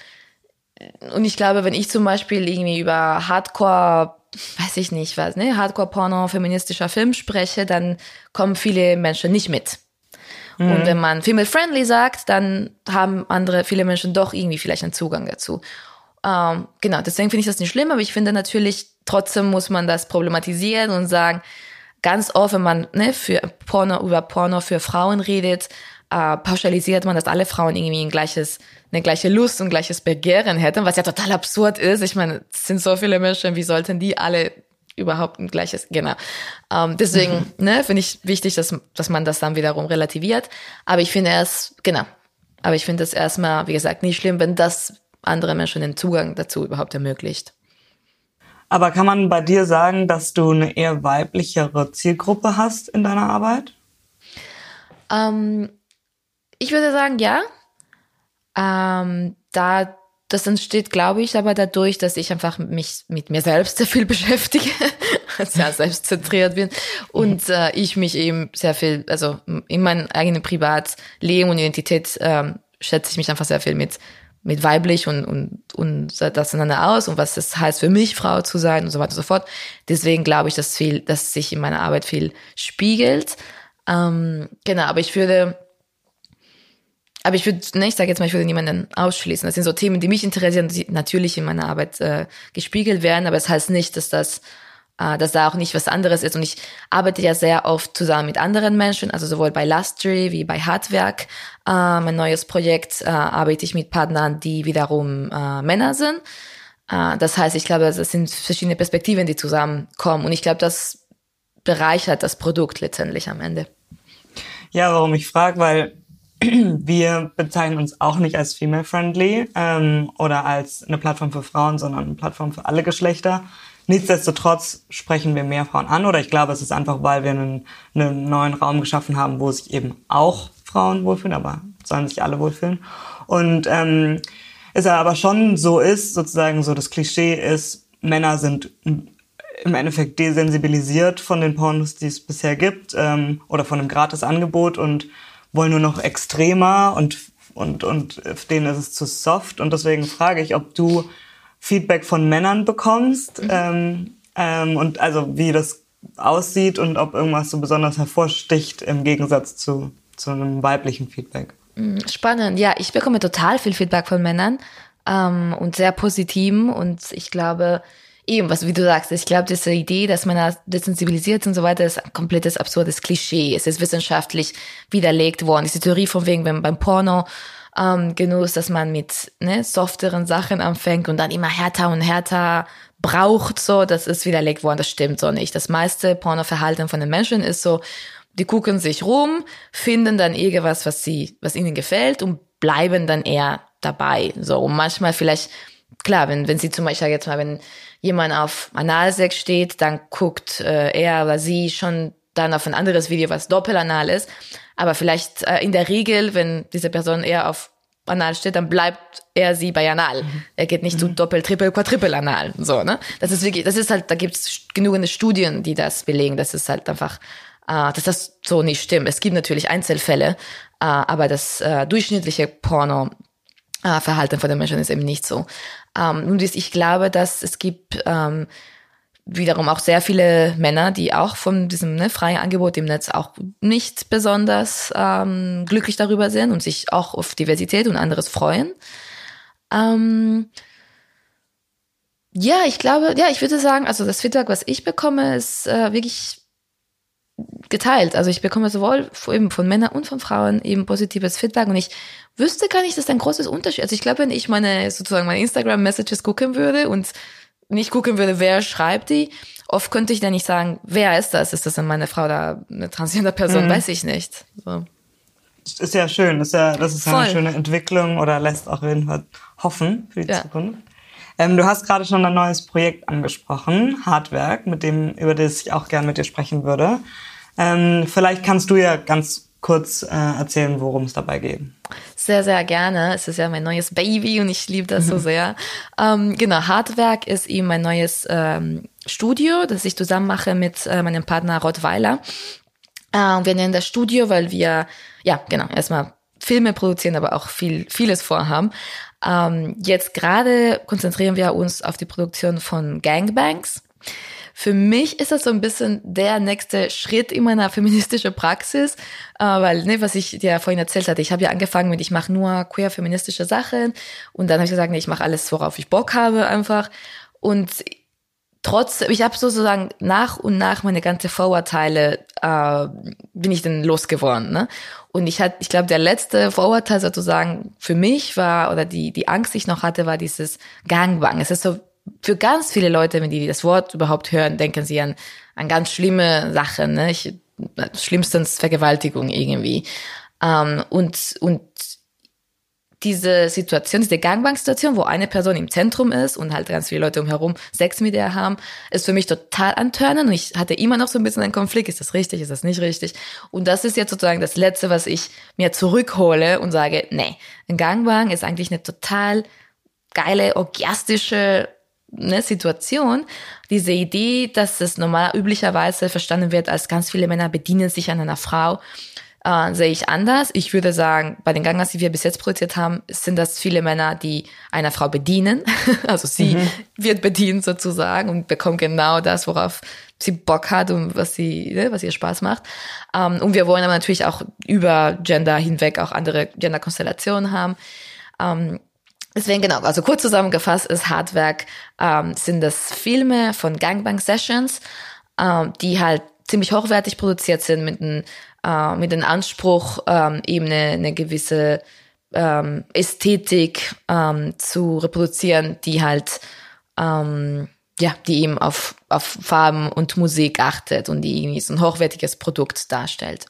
und ich glaube, wenn ich zum Beispiel irgendwie über Hardcore, weiß ich nicht was, ne, Hardcore-Porno, feministischer Film spreche, dann kommen viele Menschen nicht mit. Mhm. Und wenn man female-friendly sagt, dann haben andere, viele Menschen doch irgendwie vielleicht einen Zugang dazu. Ähm, genau, deswegen finde ich das nicht schlimm, aber ich finde natürlich, trotzdem muss man das problematisieren und sagen, ganz oft, wenn man ne, für Porno, über Porno für Frauen redet, äh, pauschalisiert man, dass alle Frauen irgendwie ein gleiches, eine gleiche Lust und gleiches Begehren hätten, was ja total absurd ist. Ich meine, es sind so viele Menschen, wie sollten die alle überhaupt ein gleiches, genau. Ähm, deswegen, mhm. ne, finde ich wichtig, dass, dass man das dann wiederum relativiert. Aber ich finde es, genau. Aber ich finde es erstmal, wie gesagt, nicht schlimm, wenn das andere Menschen den Zugang dazu überhaupt ermöglicht. Aber kann man bei dir sagen, dass du eine eher weiblichere Zielgruppe hast in deiner Arbeit? Ähm, ich würde sagen, ja. Ähm, da das entsteht, glaube ich, aber dadurch, dass ich einfach mich mit mir selbst sehr viel beschäftige, sehr selbstzentriert bin und äh, ich mich eben sehr viel, also in meinem eigenen Privatleben und Identität ähm, schätze ich mich einfach sehr viel mit mit weiblich und, und, und das einander aus und was das heißt für mich, Frau zu sein und so weiter und so fort. Deswegen glaube ich, dass viel, dass sich in meiner Arbeit viel spiegelt. Ähm, genau, aber ich würde aber ich würde, ne, ich sage jetzt mal, ich würde niemanden ausschließen. Das sind so Themen, die mich interessieren, die natürlich in meiner Arbeit äh, gespiegelt werden, aber es das heißt nicht, dass das äh, dass da auch nicht was anderes ist. Und ich arbeite ja sehr oft zusammen mit anderen Menschen, also sowohl bei Lastry wie bei Hardwerk. Äh, mein neues Projekt äh, arbeite ich mit Partnern, die wiederum äh, Männer sind. Äh, das heißt, ich glaube, es sind verschiedene Perspektiven, die zusammenkommen. Und ich glaube, das bereichert das Produkt letztendlich am Ende. Ja, warum ich frage, weil wir bezeichnen uns auch nicht als female-friendly ähm, oder als eine Plattform für Frauen, sondern eine Plattform für alle Geschlechter. Nichtsdestotrotz sprechen wir mehr Frauen an oder ich glaube, es ist einfach, weil wir einen, einen neuen Raum geschaffen haben, wo sich eben auch Frauen wohlfühlen, aber sollen sich alle wohlfühlen. Und ähm, es aber schon so ist, sozusagen so das Klischee ist, Männer sind im Endeffekt desensibilisiert von den Pornos, die es bisher gibt ähm, oder von dem Gratisangebot und wollen nur noch extremer und, und, und denen ist es zu soft. Und deswegen frage ich, ob du Feedback von Männern bekommst mhm. ähm, ähm, und also wie das aussieht und ob irgendwas so besonders hervorsticht im Gegensatz zu, zu einem weiblichen Feedback. Mhm, spannend, ja, ich bekomme total viel Feedback von Männern ähm, und sehr positiven und ich glaube, eben, was wie du sagst, ich glaube, diese Idee, dass man desensibilisiert und so weiter, ist ein komplettes absurdes Klischee. Es ist wissenschaftlich widerlegt worden. Diese Theorie von wegen beim, beim Porno ähm, Genuss, dass man mit ne, softeren Sachen anfängt und dann immer härter und härter braucht, so, das ist widerlegt worden. Das stimmt so nicht. Das meiste Pornoverhalten von den Menschen ist so, die gucken sich rum, finden dann irgendwas, was sie, was ihnen gefällt und bleiben dann eher dabei. So, und manchmal vielleicht, klar, wenn, wenn sie zum Beispiel jetzt mal, wenn jemand auf Analsex steht, dann guckt äh, er oder sie schon dann auf ein anderes Video, was doppelanal ist. Aber vielleicht äh, in der Regel, wenn diese Person eher auf Anal steht, dann bleibt er sie bei Anal. Mhm. Er geht nicht mhm. zu Doppel, Triple, Quadruple Anal. So, ne? Das ist wirklich, das ist halt, da gibt es genügend Studien, die das belegen. Das ist halt einfach, äh, dass das so nicht stimmt. Es gibt natürlich Einzelfälle, äh, aber das äh, durchschnittliche Porno äh, Verhalten von den Menschen ist eben nicht so. Ähm, und ich glaube, dass es gibt ähm, wiederum auch sehr viele Männer, die auch von diesem ne, freien Angebot im Netz auch nicht besonders ähm, glücklich darüber sind und sich auch auf Diversität und anderes freuen. Ähm, ja, ich glaube, ja, ich würde sagen, also das Feedback, was ich bekomme, ist äh, wirklich geteilt. Also ich bekomme sowohl eben von Männern und von Frauen eben positives Feedback und ich wüsste gar nicht, dass das ein großes Unterschied. Also ich glaube, wenn ich meine sozusagen meine Instagram-Messages gucken würde und nicht gucken würde, wer schreibt die, oft könnte ich dann nicht sagen, wer ist das? Ist das denn meine Frau oder eine transgender Person? Mhm. Weiß ich nicht. So. Ist ja schön, ist ja, das ist Voll. eine schöne Entwicklung oder lässt auch jeden Fall hoffen für die ja. Zukunft. Ähm, du hast gerade schon ein neues Projekt angesprochen, Hardwerk, mit dem, über das ich auch gerne mit dir sprechen würde. Ähm, vielleicht kannst du ja ganz kurz äh, erzählen, worum es dabei geht? Sehr, sehr gerne. Es ist ja mein neues Baby und ich liebe das so sehr. ähm, genau, Hardwerk ist eben mein neues ähm, Studio, das ich zusammen mache mit äh, meinem Partner Rottweiler. Äh, wir nennen das Studio, weil wir, ja, genau, erstmal Filme produzieren, aber auch viel, vieles vorhaben. Ähm, jetzt gerade konzentrieren wir uns auf die Produktion von Gangbangs. Für mich ist das so ein bisschen der nächste Schritt in meiner feministischen Praxis, äh, weil, ne, was ich dir vorhin erzählt hatte, ich habe ja angefangen mit, ich mache nur queer feministische Sachen und dann habe ich gesagt, nee, ich mache alles, worauf ich Bock habe einfach. Und trotz, ich habe sozusagen nach und nach meine ganze Vorurteile äh, bin ich dann losgeworden. Ne? Und ich hatte, ich glaube, der letzte Vorurteil sozusagen für mich war oder die die Angst, die ich noch hatte, war dieses Gangbang. Es ist so für ganz viele Leute, wenn die das Wort überhaupt hören, denken sie an an ganz schlimme Sachen. Ne? Ich, schlimmstens Vergewaltigung irgendwie. Ähm, und und diese Situation, diese Gangbang-Situation, wo eine Person im Zentrum ist und halt ganz viele Leute umherum Sex mit ihr haben, ist für mich total antörnen und ich hatte immer noch so ein bisschen einen Konflikt. Ist das richtig? Ist das nicht richtig? Und das ist jetzt sozusagen das Letzte, was ich mir zurückhole und sage, nee, ein Gangbang ist eigentlich eine total geile, orgiastische ne, Situation. Diese Idee, dass es normal üblicherweise verstanden wird, als ganz viele Männer bedienen sich an einer Frau äh, sehe ich anders. Ich würde sagen, bei den Gangas, die wir bis jetzt produziert haben, sind das viele Männer, die einer Frau bedienen. also sie mhm. wird bedient sozusagen und bekommt genau das, worauf sie Bock hat und was sie, ne, was ihr Spaß macht. Ähm, und wir wollen aber natürlich auch über Gender hinweg auch andere Gender-Konstellationen haben. Ähm, Deswegen genau, also kurz zusammengefasst ist Hardwerk, ähm, sind das Filme von Gangbang Sessions, ähm, die halt ziemlich hochwertig produziert sind mit einem äh, mit dem Anspruch, ähm, eben eine, eine gewisse ähm, Ästhetik ähm, zu reproduzieren, die halt ähm, ja, die eben auf, auf Farben und Musik achtet und die irgendwie so ein hochwertiges Produkt darstellt.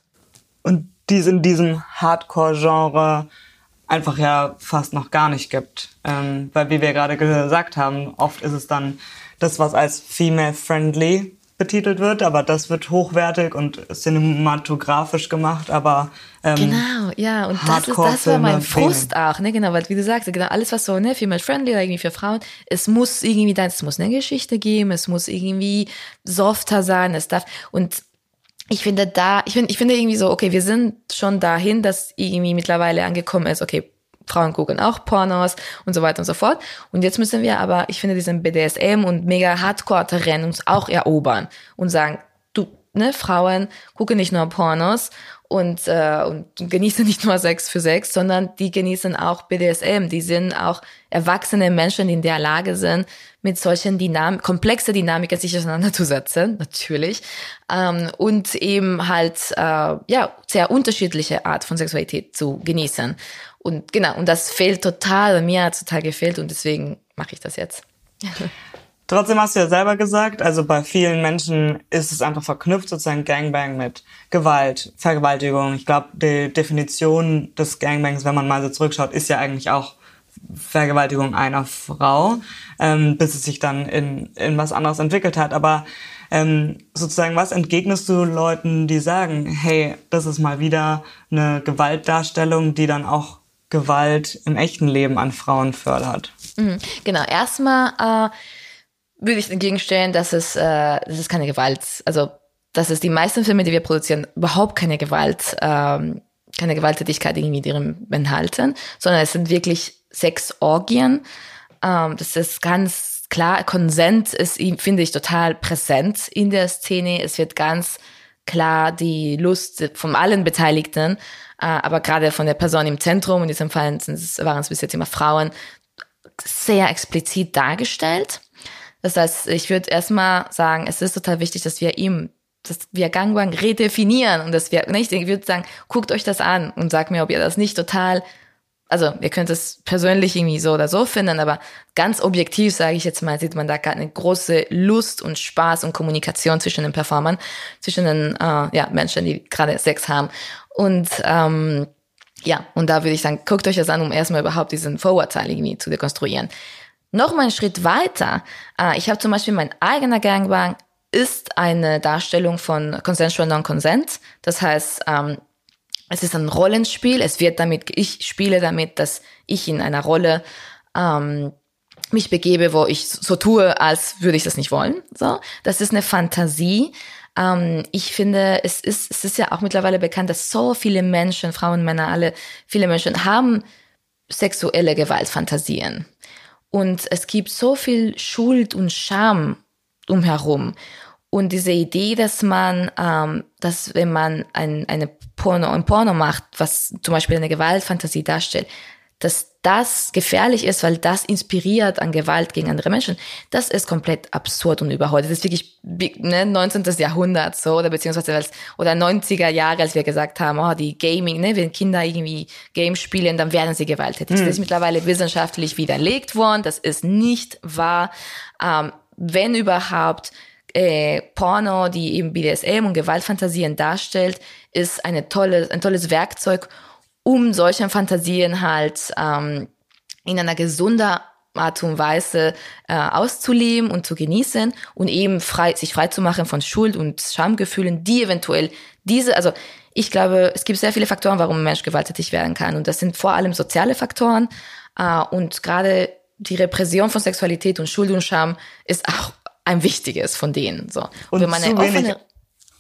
Und die es in diesem Hardcore-Genre einfach ja fast noch gar nicht gibt. Ähm, weil wie wir gerade gesagt haben, oft ist es dann das, was als female-friendly betitelt wird, aber das wird hochwertig und cinematografisch gemacht, aber ähm, genau, ja, und das ist das war mein Frust auch, ne, genau, weil wie du sagst, genau alles was so ne female friendly oder irgendwie für Frauen, es muss irgendwie dann, es muss eine Geschichte geben, es muss irgendwie softer sein, es darf und ich finde da, ich finde, ich finde irgendwie so, okay, wir sind schon dahin, dass irgendwie mittlerweile angekommen ist, okay, Frauen gucken auch Pornos und so weiter und so fort. Und jetzt müssen wir aber, ich finde, diesen BDSM und mega Hardcore-Terrain uns auch erobern und sagen, du, ne, Frauen gucken nicht nur Pornos und, äh, und genießen nicht nur Sex für Sex, sondern die genießen auch BDSM. Die sind auch erwachsene Menschen, die in der Lage sind, mit solchen Dynam komplexe Dynamiken sich auseinanderzusetzen, natürlich. Ähm, und eben halt äh, ja sehr unterschiedliche Art von Sexualität zu genießen. Und genau, und das fehlt total, mir hat total gefehlt und deswegen mache ich das jetzt. Trotzdem hast du ja selber gesagt, also bei vielen Menschen ist es einfach verknüpft, sozusagen Gangbang mit Gewalt, Vergewaltigung. Ich glaube, die Definition des Gangbangs, wenn man mal so zurückschaut, ist ja eigentlich auch Vergewaltigung einer Frau, ähm, bis es sich dann in, in was anderes entwickelt hat. Aber ähm, sozusagen, was entgegnest du Leuten, die sagen, hey, das ist mal wieder eine Gewaltdarstellung, die dann auch Gewalt im echten Leben an Frauen fördert. Mhm, genau, erstmal äh, würde ich entgegenstellen, dass es, äh, das ist keine Gewalt, also dass es die meisten Filme, die wir produzieren, überhaupt keine Gewalt, ähm, keine Gewalttätigkeit irgendwie drin enthalten, sondern es sind wirklich Sexorgien. Ähm, das ist ganz klar, Konsent ist, finde ich, total präsent in der Szene. Es wird ganz klar die Lust von allen Beteiligten äh, aber gerade von der Person im Zentrum, in diesem Fall waren es bis jetzt immer Frauen, sehr explizit dargestellt. Das heißt, ich würde erstmal sagen, es ist total wichtig, dass wir ihm, dass wir Gangbang redefinieren und dass wir, nicht, ich würde sagen, guckt euch das an und sagt mir, ob ihr das nicht total, also ihr könnt es persönlich irgendwie so oder so finden, aber ganz objektiv, sage ich jetzt mal, sieht man da eine große Lust und Spaß und Kommunikation zwischen den Performern, zwischen den äh, ja, Menschen, die gerade Sex haben. Und ähm, ja, und da würde ich sagen, guckt euch das an, um erstmal überhaupt diesen Vorurteil irgendwie zu dekonstruieren. Noch mal einen Schritt weiter. Äh, ich habe zum Beispiel mein eigener Gangbang ist eine Darstellung von Consensual Non-Consent. Das heißt, ähm, es ist ein Rollenspiel. Es wird damit, ich spiele damit, dass ich in einer Rolle ähm, mich begebe, wo ich so tue, als würde ich das nicht wollen. So, das ist eine Fantasie. Ähm, ich finde, es ist, es ist ja auch mittlerweile bekannt, dass so viele Menschen, Frauen, Männer, alle, viele Menschen haben sexuelle Gewaltfantasien. Und es gibt so viel Schuld und Scham umherum. Und diese Idee, dass man, ähm, dass wenn man ein, eine Porno, ein Porno macht, was zum Beispiel eine Gewaltfantasie darstellt, dass das gefährlich ist, weil das inspiriert an Gewalt gegen andere Menschen, das ist komplett absurd und überholt. Das ist wirklich ne, 19. Jahrhundert so oder beziehungsweise als, oder 90er Jahre, als wir gesagt haben, oh, die Gaming, ne, wenn Kinder irgendwie Games spielen, dann werden sie gewalttätig. Mhm. Das ist mittlerweile wissenschaftlich widerlegt worden. Das ist nicht wahr. Ähm, wenn überhaupt äh, Porno, die eben BDSM und Gewaltfantasien darstellt, ist eine tolle, ein tolles Werkzeug, um solche Fantasien halt ähm, in einer gesunden Art und Weise äh, auszuleben und zu genießen und eben frei, sich frei zu machen von Schuld und Schamgefühlen, die eventuell diese, also ich glaube, es gibt sehr viele Faktoren, warum ein Mensch gewalttätig werden kann und das sind vor allem soziale Faktoren äh, und gerade die Repression von Sexualität und Schuld und Scham ist auch ein wichtiges von denen. So. Und, und wenn man eine offene,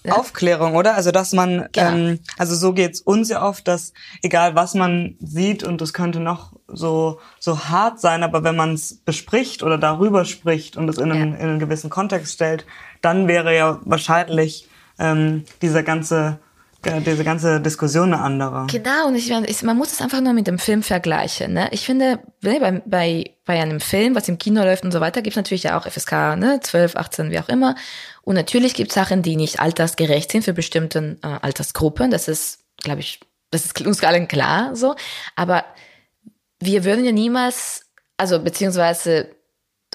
ja. Aufklärung, oder? Also dass man, genau. ähm, also so geht's uns ja oft, dass egal was man sieht und das könnte noch so so hart sein, aber wenn man es bespricht oder darüber spricht und es in, einen, ja. in einen gewissen Kontext stellt, dann wäre ja wahrscheinlich ähm, dieser ganze diese ganze Diskussion eine andere. Genau, und ich, ich, man muss es einfach nur mit dem Film vergleichen. Ne? Ich finde, ne, bei, bei, bei einem Film, was im Kino läuft und so weiter, gibt es natürlich ja auch FSK, ne, 12, 18, wie auch immer. Und natürlich gibt es Sachen, die nicht altersgerecht sind für bestimmte äh, Altersgruppen. Das ist, glaube ich, das ist uns allen klar so. Aber wir würden ja niemals, also beziehungsweise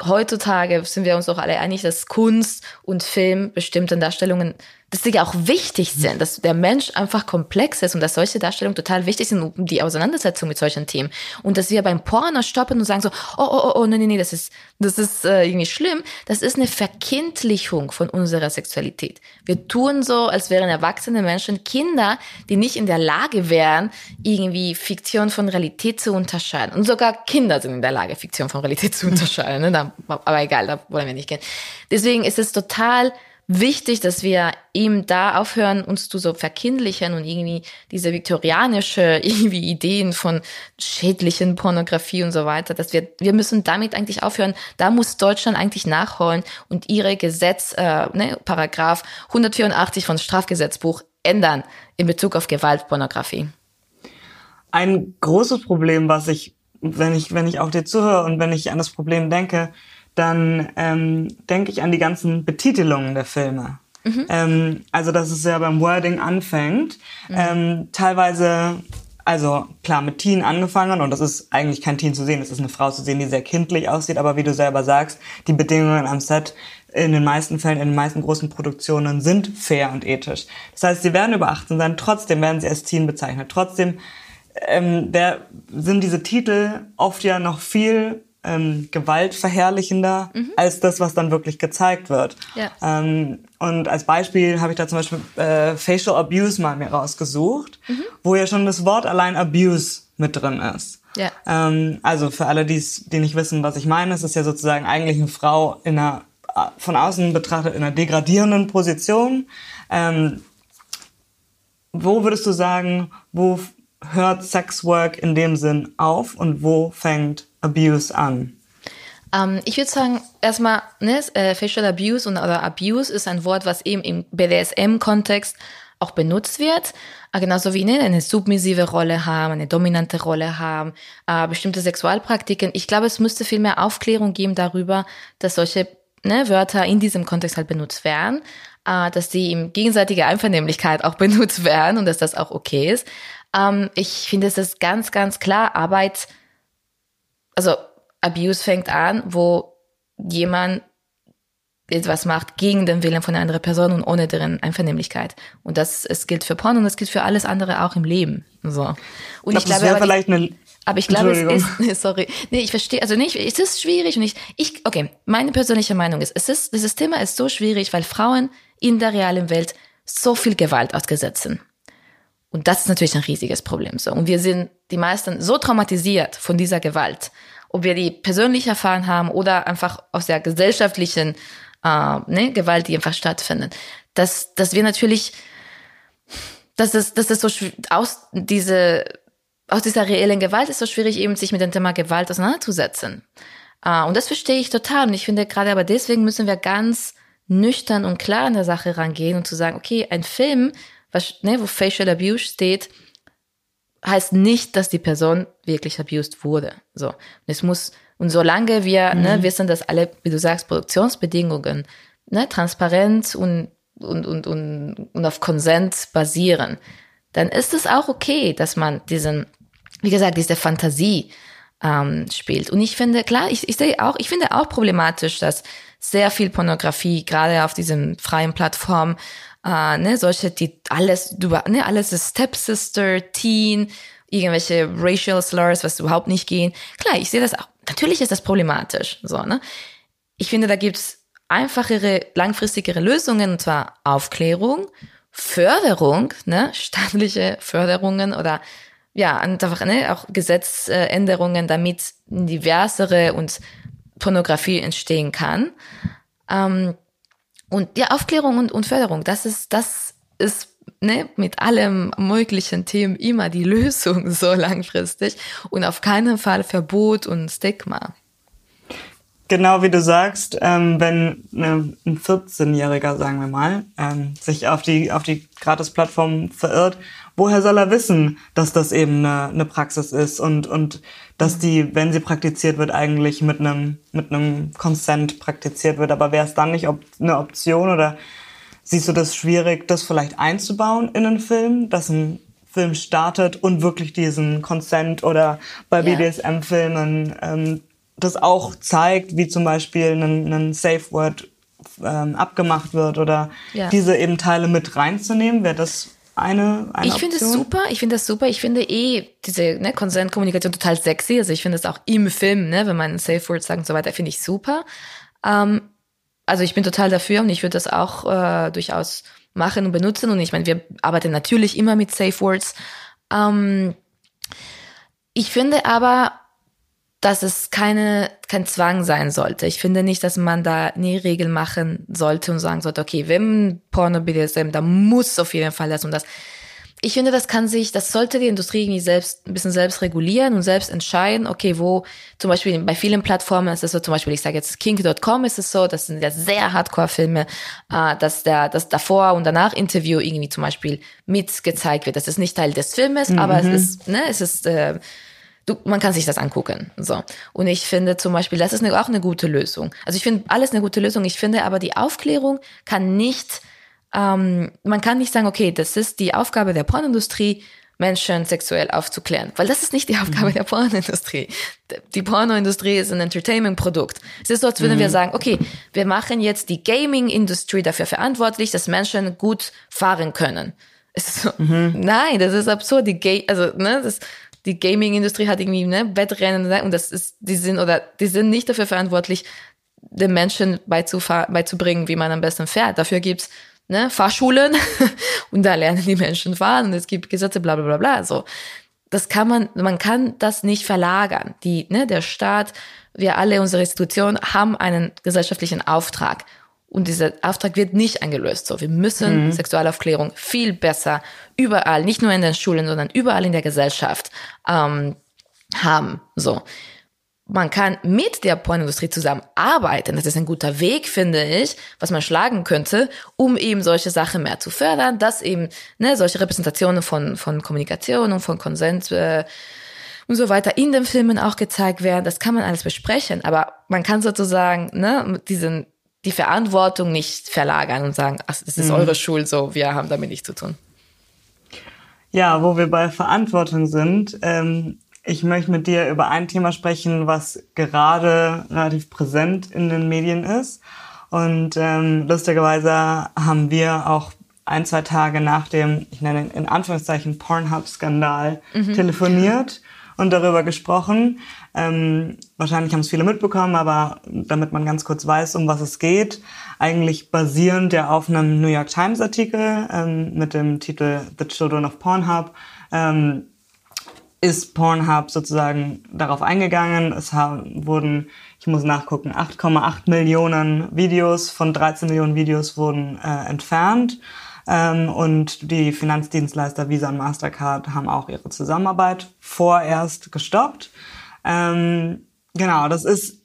heutzutage sind wir uns doch alle einig, dass Kunst und Film bestimmten Darstellungen dass sie ja auch wichtig sind, dass der Mensch einfach komplex ist und dass solche Darstellungen total wichtig sind, um die Auseinandersetzung mit solchen Themen. Und dass wir beim Porno stoppen und sagen so, oh, oh, oh, oh, nee, nee, nee, das ist, das ist äh, irgendwie schlimm. Das ist eine Verkindlichung von unserer Sexualität. Wir tun so, als wären erwachsene Menschen Kinder, die nicht in der Lage wären, irgendwie Fiktion von Realität zu unterscheiden. Und sogar Kinder sind in der Lage, Fiktion von Realität zu unterscheiden. Ne? Da, aber egal, da wollen wir nicht gehen. Deswegen ist es total wichtig, dass wir ihm da aufhören, uns zu so verkindlichen und irgendwie diese viktorianische irgendwie Ideen von schädlichen Pornografie und so weiter, dass wir, wir müssen damit eigentlich aufhören. Da muss Deutschland eigentlich nachholen und ihre Gesetz, äh, ne, Paragraph 184 von Strafgesetzbuch ändern in Bezug auf Gewaltpornografie. Ein großes Problem, was ich, wenn ich, wenn ich auch dir zuhöre und wenn ich an das Problem denke, dann ähm, denke ich an die ganzen Betitelungen der Filme. Mhm. Ähm, also, dass es ja beim Wording anfängt. Mhm. Ähm, teilweise, also klar, mit Teen angefangen und das ist eigentlich kein Teen zu sehen, es ist eine Frau zu sehen, die sehr kindlich aussieht, aber wie du selber sagst, die Bedingungen am Set in den meisten Fällen, in den meisten großen Produktionen sind fair und ethisch. Das heißt, sie werden über 18 sein, trotzdem werden sie als Teen bezeichnet. Trotzdem ähm, der, sind diese Titel oft ja noch viel ähm, gewaltverherrlichender mhm. als das, was dann wirklich gezeigt wird. Ja. Ähm, und als Beispiel habe ich da zum Beispiel äh, Facial Abuse mal mir rausgesucht, mhm. wo ja schon das Wort allein Abuse mit drin ist. Ja. Ähm, also für alle, die's, die nicht wissen, was ich meine, es ist ja sozusagen eigentlich eine Frau in einer äh, von außen betrachtet in einer degradierenden Position. Ähm, wo würdest du sagen, wo hört Sexwork in dem Sinn auf und wo fängt Abuse an? Ähm, ich würde sagen, erstmal, ne, äh, Facial Abuse und, oder Abuse ist ein Wort, was eben im BDSM-Kontext auch benutzt wird, äh, genauso wie ne, eine submissive Rolle haben, eine dominante Rolle haben, äh, bestimmte Sexualpraktiken. Ich glaube, es müsste viel mehr Aufklärung geben darüber, dass solche ne, Wörter in diesem Kontext halt benutzt werden, äh, dass die in gegenseitiger Einvernehmlichkeit auch benutzt werden und dass das auch okay ist. Ähm, ich finde, es ist ganz, ganz klar, Arbeit also Abuse fängt an, wo jemand etwas macht gegen den Willen von einer anderen Person und ohne deren Einvernehmlichkeit. Und das es gilt für Porn und das gilt für alles andere auch im Leben. So. Und ich, glaub, ich glaube, aber, vielleicht eine aber ich glaube, es ist, sorry, nee, ich verstehe, also nicht, es ist schwierig und ich, ich, okay, meine persönliche Meinung ist, es ist, dieses Thema ist so schwierig, weil Frauen in der realen Welt so viel Gewalt ausgesetzt sind. Und das ist natürlich ein riesiges Problem. So. Und wir sind die meisten so traumatisiert von dieser Gewalt, ob wir die persönlich erfahren haben oder einfach aus der gesellschaftlichen äh, ne, Gewalt, die einfach stattfindet, dass, dass wir natürlich, dass es, dass es so aus diese aus dieser reellen Gewalt ist so schwierig, eben sich mit dem Thema Gewalt auseinanderzusetzen. Uh, und das verstehe ich total. Und ich finde gerade aber deswegen müssen wir ganz nüchtern und klar an der Sache rangehen und zu sagen, okay, ein Film, was, ne, wo Facial Abuse steht, heißt nicht, dass die Person wirklich abused wurde. So. Und es muss, und solange wir ne, mhm. ne, wissen, dass alle, wie du sagst, Produktionsbedingungen ne, transparent und, und, und, und, und auf Konsent basieren, dann ist es auch okay, dass man diesen, wie gesagt, diese Fantasie ähm, spielt. Und ich finde, klar, ich, ich sehe auch, ich finde auch problematisch, dass sehr viel Pornografie, gerade auf diesen freien Plattformen, äh, ne, solche, die alles, du, ne, alles ist Stepsister, Teen, irgendwelche Racial Slurs, was überhaupt nicht gehen. Klar, ich sehe das auch, natürlich ist das problematisch, so, ne. Ich finde, da gibt's einfachere, langfristigere Lösungen, und zwar Aufklärung, Förderung, ne, staatliche Förderungen oder ja, einfach ne, auch Gesetzänderungen, damit diversere und Pornografie entstehen kann. Ähm, und ja, Aufklärung und, und Förderung, das ist, das ist ne, mit allem möglichen Themen immer die Lösung so langfristig und auf keinen Fall Verbot und Stigma. Genau wie du sagst, ähm, wenn ne, ein 14-Jähriger, sagen wir mal, ähm, sich auf die, auf die Gratis-Plattform verirrt, woher soll er wissen, dass das eben eine, eine Praxis ist und, und dass die, wenn sie praktiziert wird, eigentlich mit einem, mit einem Consent praktiziert wird. Aber wäre es dann nicht ob, eine Option oder siehst du das schwierig, das vielleicht einzubauen in einen Film, dass ein Film startet und wirklich diesen Consent oder bei BDSM-Filmen ähm, das auch zeigt, wie zum Beispiel ein, ein Safe Word ähm, abgemacht wird oder ja. diese eben Teile mit reinzunehmen, wäre das eine, eine Ich finde es super, ich finde das super. Ich finde eh diese ne, Consent-Kommunikation total sexy. Also ich finde es auch im Film, ne, wenn man Safe Words sagt und so weiter, finde ich super. Ähm, also ich bin total dafür und ich würde das auch äh, durchaus machen und benutzen. Und ich meine, wir arbeiten natürlich immer mit Safe Words. Ähm, ich finde aber, dass es keine, kein Zwang sein sollte. Ich finde nicht, dass man da nie Regeln machen sollte und sagen sollte, okay, wenn Porno BDSM, da muss auf jeden Fall das und das. Ich finde, das kann sich, das sollte die Industrie irgendwie selbst, ein bisschen selbst regulieren und selbst entscheiden, okay, wo, zum Beispiel bei vielen Plattformen ist es so, zum Beispiel, ich sage jetzt kink.com ist es so, das sind ja sehr Hardcore-Filme, äh, dass der, das davor und danach Interview irgendwie zum Beispiel mitgezeigt wird. Das ist nicht Teil des Filmes, mhm. aber es ist, ne, es ist, äh, du, man kann sich das angucken. So. Und ich finde zum Beispiel, das ist eine, auch eine gute Lösung. Also ich finde alles eine gute Lösung. Ich finde aber die Aufklärung kann nicht, ähm, man kann nicht sagen, okay, das ist die Aufgabe der Pornindustrie, Menschen sexuell aufzuklären. Weil das ist nicht die Aufgabe mhm. der Pornoindustrie. Die Pornoindustrie ist ein Entertainment-Produkt. Es ist so, als würden mhm. wir sagen, okay, wir machen jetzt die Gaming-Industrie dafür verantwortlich, dass Menschen gut fahren können. Es ist so, mhm. Nein, das ist absurd. Die Ga also, ne, das, die Gaming-Industrie hat irgendwie ne, Wettrennen und das ist, die sind oder die sind nicht dafür verantwortlich, den Menschen beizubringen, wie man am besten fährt. Dafür gibt's ne, Fahrschulen und da lernen die Menschen fahren und es gibt Gesetze, bla bla bla bla. So. Das kann man, man kann das nicht verlagern. Die, ne, der Staat, wir alle, unsere Institutionen haben einen gesellschaftlichen Auftrag. Und dieser Auftrag wird nicht eingelöst. So, wir müssen mhm. Sexualaufklärung viel besser überall, nicht nur in den Schulen, sondern überall in der Gesellschaft ähm, haben. So, man kann mit der Pornindustrie zusammenarbeiten. Das ist ein guter Weg, finde ich, was man schlagen könnte, um eben solche Sachen mehr zu fördern, dass eben ne, solche Repräsentationen von von Kommunikation und von Konsens äh, und so weiter in den Filmen auch gezeigt werden. Das kann man alles besprechen, aber man kann sozusagen ne, diesen die Verantwortung nicht verlagern und sagen, ach, es ist mhm. eure Schuld, so, wir haben damit nichts zu tun. Ja, wo wir bei Verantwortung sind, ähm, ich möchte mit dir über ein Thema sprechen, was gerade relativ präsent in den Medien ist. Und ähm, lustigerweise haben wir auch ein, zwei Tage nach dem, ich nenne ihn in Anführungszeichen, Pornhub-Skandal mhm. telefoniert und darüber gesprochen. Ähm, wahrscheinlich haben es viele mitbekommen, aber damit man ganz kurz weiß, um was es geht, eigentlich basierend ja auf einem New York Times Artikel ähm, mit dem Titel The Children of Pornhub. Ähm, ist Pornhub sozusagen darauf eingegangen. Es wurden, ich muss nachgucken, 8,8 Millionen Videos von 13 Millionen Videos wurden äh, entfernt. Ähm, und die Finanzdienstleister Visa und Mastercard haben auch ihre Zusammenarbeit vorerst gestoppt. Ähm, genau, das ist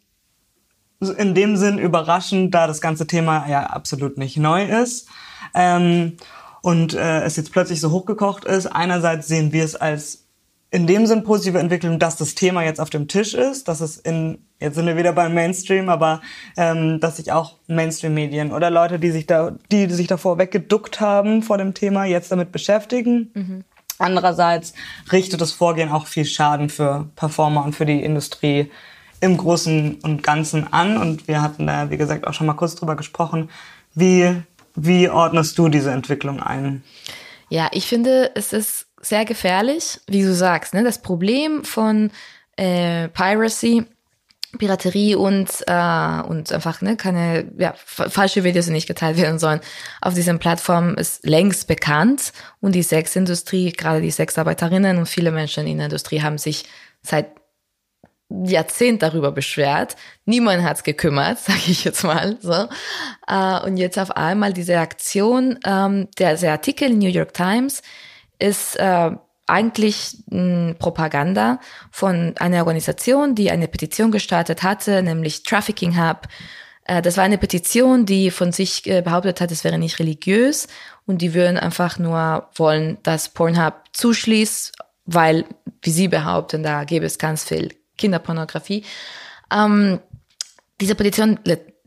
in dem Sinn überraschend, da das ganze Thema ja absolut nicht neu ist. Ähm, und äh, es jetzt plötzlich so hochgekocht ist. Einerseits sehen wir es als in dem Sinn positive Entwicklung, dass das Thema jetzt auf dem Tisch ist, dass es in, jetzt sind wir wieder beim Mainstream, aber ähm, dass sich auch Mainstream-Medien oder Leute, die sich da, die sich davor weggeduckt haben vor dem Thema, jetzt damit beschäftigen. Mhm. Andererseits richtet das Vorgehen auch viel Schaden für Performer und für die Industrie im Großen und Ganzen an. Und wir hatten da, wie gesagt, auch schon mal kurz drüber gesprochen. Wie, wie ordnest du diese Entwicklung ein? Ja, ich finde, es ist sehr gefährlich, wie du sagst. Ne? Das Problem von äh, Piracy, Piraterie und äh, und einfach ne keine ja, falsche Videos, die nicht geteilt werden sollen, auf diesen Plattformen ist längst bekannt und die Sexindustrie, gerade die Sexarbeiterinnen und viele Menschen in der Industrie haben sich seit Jahrzehnt darüber beschwert. Niemand hat's gekümmert, sage ich jetzt mal so. Äh, und jetzt auf einmal diese Aktion, ähm, der, der Artikel New York Times ist äh, eigentlich mh, Propaganda von einer Organisation, die eine Petition gestartet hatte, nämlich Trafficking Hub. Äh, das war eine Petition, die von sich äh, behauptet hat, es wäre nicht religiös und die würden einfach nur wollen, dass Pornhub zuschließt, weil, wie sie behaupten, da gäbe es ganz viel Kinderpornografie. Ähm, diese Petition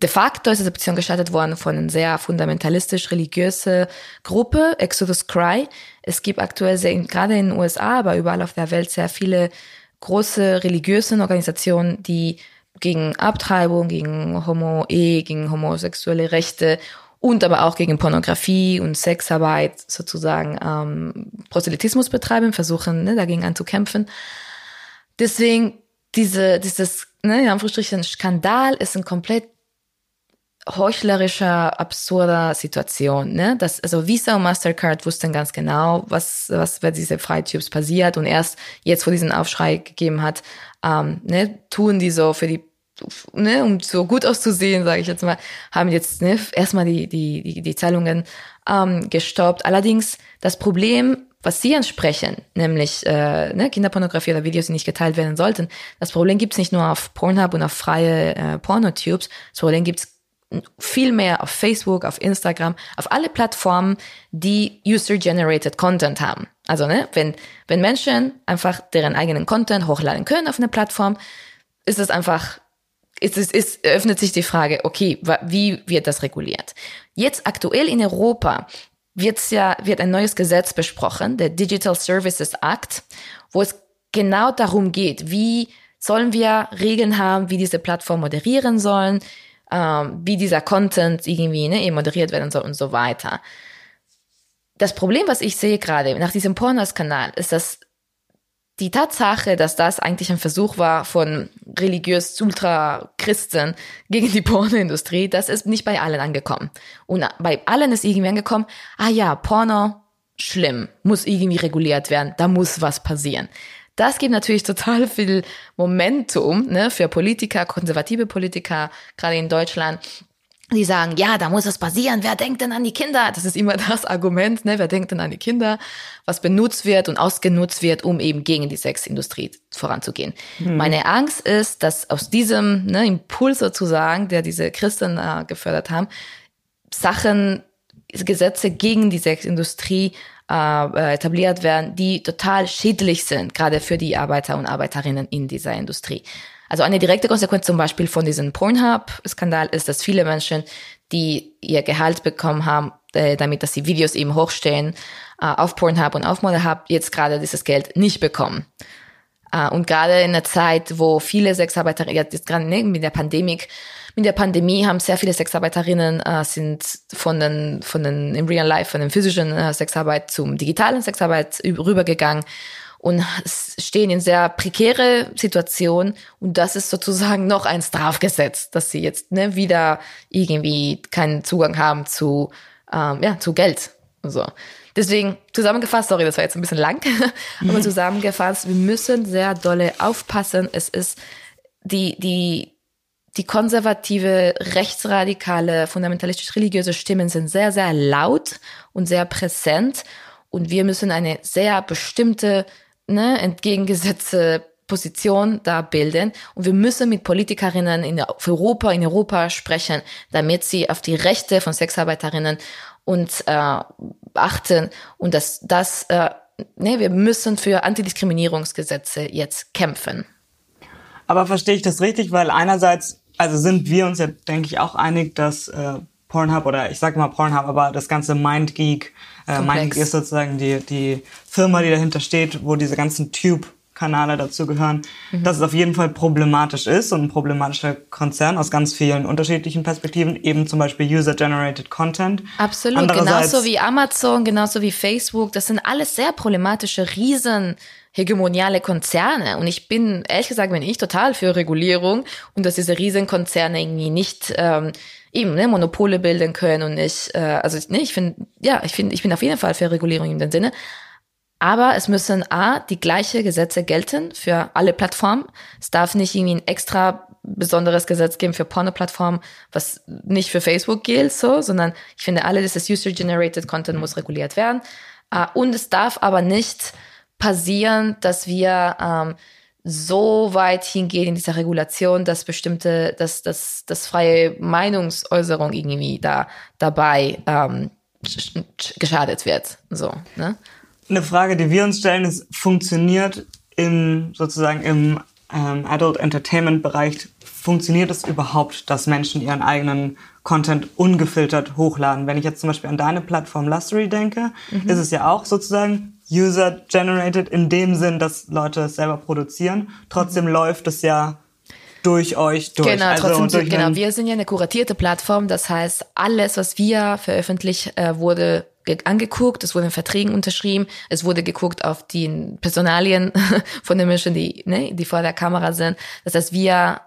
De facto ist diese Petition gestartet worden von einer sehr fundamentalistisch-religiöse Gruppe, Exodus Cry. Es gibt aktuell sehr, gerade in den USA, aber überall auf der Welt sehr viele große religiöse Organisationen, die gegen Abtreibung, gegen Homo-Ehe, gegen homosexuelle Rechte und aber auch gegen Pornografie und Sexarbeit sozusagen ähm, Proselytismus betreiben, versuchen ne, dagegen anzukämpfen. Deswegen diese, dieses, ne, in Anführungsstrichen, Skandal ist ein komplett heuchlerischer, absurder Situation. Ne? Das, also Visa und Mastercard wussten ganz genau, was, was bei diese Freitubes passiert. Und erst jetzt, wo diesen Aufschrei gegeben hat, ähm, ne, tun die so für die Ne, um so gut auszusehen, sage ich jetzt mal, haben jetzt ne, erstmal die, die, die, die Zahlungen ähm, gestoppt. Allerdings das Problem, was Sie ansprechen, nämlich äh, ne, Kinderpornografie oder Videos, die nicht geteilt werden sollten, das Problem gibt's nicht nur auf Pornhub und auf freie äh, Pornotubes, das Problem gibt's viel mehr auf Facebook, auf Instagram, auf alle Plattformen, die User-Generated Content haben. Also, ne, wenn, wenn Menschen einfach deren eigenen Content hochladen können auf eine Plattform, ist es einfach, ist es, ist, öffnet sich die Frage, okay, wie wird das reguliert? Jetzt aktuell in Europa wird's ja, wird ein neues Gesetz besprochen, der Digital Services Act, wo es genau darum geht, wie sollen wir Regeln haben, wie diese Plattform moderieren sollen, ähm, wie dieser Content irgendwie ne, moderiert werden soll und so weiter. Das Problem, was ich sehe gerade nach diesem Pornos-Kanal, ist, dass die Tatsache, dass das eigentlich ein Versuch war von religiös Ultra-Christen gegen die Pornoindustrie, das ist nicht bei allen angekommen. Und bei allen ist irgendwie angekommen, ah ja, Porno, schlimm, muss irgendwie reguliert werden, da muss was passieren. Das gibt natürlich total viel Momentum ne, für Politiker, konservative Politiker, gerade in Deutschland, die sagen, ja, da muss es passieren. Wer denkt denn an die Kinder? Das ist immer das Argument, ne? Wer denkt denn an die Kinder? Was benutzt wird und ausgenutzt wird, um eben gegen die Sexindustrie voranzugehen. Hm. Meine Angst ist, dass aus diesem ne, Impuls sozusagen, der diese Christen äh, gefördert haben, Sachen, Gesetze gegen die Sexindustrie äh, etabliert werden, die total schädlich sind, gerade für die Arbeiter und Arbeiterinnen in dieser Industrie. Also eine direkte Konsequenz zum Beispiel von diesem Pornhub-Skandal ist, dass viele Menschen, die ihr Gehalt bekommen haben, äh, damit, dass sie Videos eben hochstellen äh, auf Pornhub und auf Modelhub, jetzt gerade dieses Geld nicht bekommen. Äh, und gerade in einer Zeit, wo viele Sexarbeiter, jetzt gerade ne, mit der Pandemie, mit der Pandemie haben sehr viele Sexarbeiterinnen äh, sind von den, von den im Real Life, von den physischen äh, Sexarbeit zum digitalen Sexarbeit rübergegangen. und stehen in sehr prekäre Situationen und das ist sozusagen noch ein Strafgesetz, dass sie jetzt ne, wieder irgendwie keinen Zugang haben zu, ähm, ja, zu Geld. So. Deswegen zusammengefasst, sorry, das war jetzt ein bisschen lang, aber zusammengefasst, wir müssen sehr dolle aufpassen. Es ist die, die, die konservative, rechtsradikale, fundamentalistisch-religiöse Stimmen sind sehr, sehr laut und sehr präsent. Und wir müssen eine sehr bestimmte, ne, entgegengesetzte Position da bilden. Und wir müssen mit Politikerinnen in Europa, in Europa sprechen, damit sie auf die Rechte von Sexarbeiterinnen und äh, achten und dass das, äh, ne, wir müssen für Antidiskriminierungsgesetze jetzt kämpfen. Aber verstehe ich das richtig? Weil einerseits, also sind wir uns ja, denke ich, auch einig, dass äh, Pornhub oder ich sage mal Pornhub, aber das ganze MindGeek, äh, MindGeek ist sozusagen die, die Firma, die dahinter steht, wo diese ganzen Tube Kanäle dazu gehören, mhm. dass es auf jeden Fall problematisch ist und ein problematischer Konzern aus ganz vielen unterschiedlichen Perspektiven, eben zum Beispiel User-Generated Content. Absolut, genauso wie Amazon, genauso wie Facebook, das sind alles sehr problematische Riesen hegemoniale Konzerne. Und ich bin, ehrlich gesagt, bin ich total für Regulierung und dass diese Riesenkonzerne irgendwie nicht ähm, eben ne, Monopole bilden können und nicht, äh, also ne, ich finde, ja, ich finde, ich bin auf jeden Fall für Regulierung in dem Sinne. Aber es müssen A, die gleiche Gesetze gelten für alle Plattformen. Es darf nicht irgendwie ein extra besonderes Gesetz geben für Porno-Plattformen, was nicht für Facebook gilt, so, sondern ich finde, alle dieses User-Generated Content muss reguliert werden. Äh, und es darf aber nicht passieren, dass wir ähm, so weit hingehen in dieser Regulation, dass bestimmte, dass dass, dass freie Meinungsäußerung irgendwie da dabei ähm, geschadet wird. So, ne? Eine Frage, die wir uns stellen, ist, funktioniert im sozusagen im ähm, Adult Entertainment Bereich, funktioniert es überhaupt, dass Menschen ihren eigenen Content ungefiltert hochladen? Wenn ich jetzt zum Beispiel an deine Plattform Lustery denke, mhm. ist es ja auch sozusagen user-generated in dem Sinn, dass Leute es selber produzieren. Trotzdem mhm. läuft es ja durch euch durch. Genau, also trotzdem durch genau. Wir sind ja eine kuratierte Plattform, das heißt, alles, was wir veröffentlicht, äh, wurde angeguckt, es wurden Verträgen unterschrieben, es wurde geguckt auf die Personalien von den Menschen, die, ne, die vor der Kamera sind. Das heißt, wir,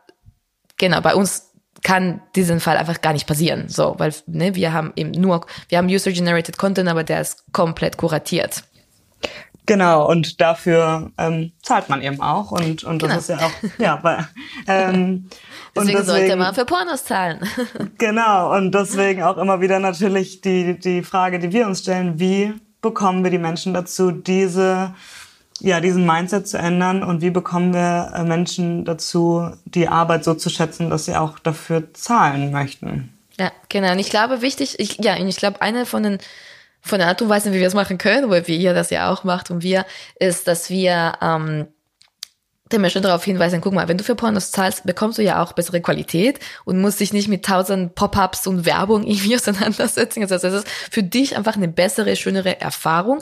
genau, bei uns kann diesen Fall einfach gar nicht passieren, so, weil ne, wir haben eben nur, wir haben User-generated Content, aber der ist komplett kuratiert. Genau, und dafür ähm, zahlt man eben auch. Und, und das genau. ist ja auch, ja, weil, ähm, deswegen, deswegen sollte man für Pornos zahlen. genau, und deswegen auch immer wieder natürlich die, die Frage, die wir uns stellen, wie bekommen wir die Menschen dazu, diese, ja, diesen Mindset zu ändern und wie bekommen wir äh, Menschen dazu, die Arbeit so zu schätzen, dass sie auch dafür zahlen möchten. Ja, genau. Und ich glaube, wichtig, ich, ja, und ich glaube, eine von den von der Art und Weise, wie wir es machen können, weil wie ihr das ja auch macht und wir, ist, dass wir ähm, den Menschen darauf hinweisen, guck mal, wenn du für Pornos zahlst, bekommst du ja auch bessere Qualität und musst dich nicht mit tausend Pop-ups und Werbung irgendwie auseinandersetzen. Also das ist für dich einfach eine bessere, schönere Erfahrung.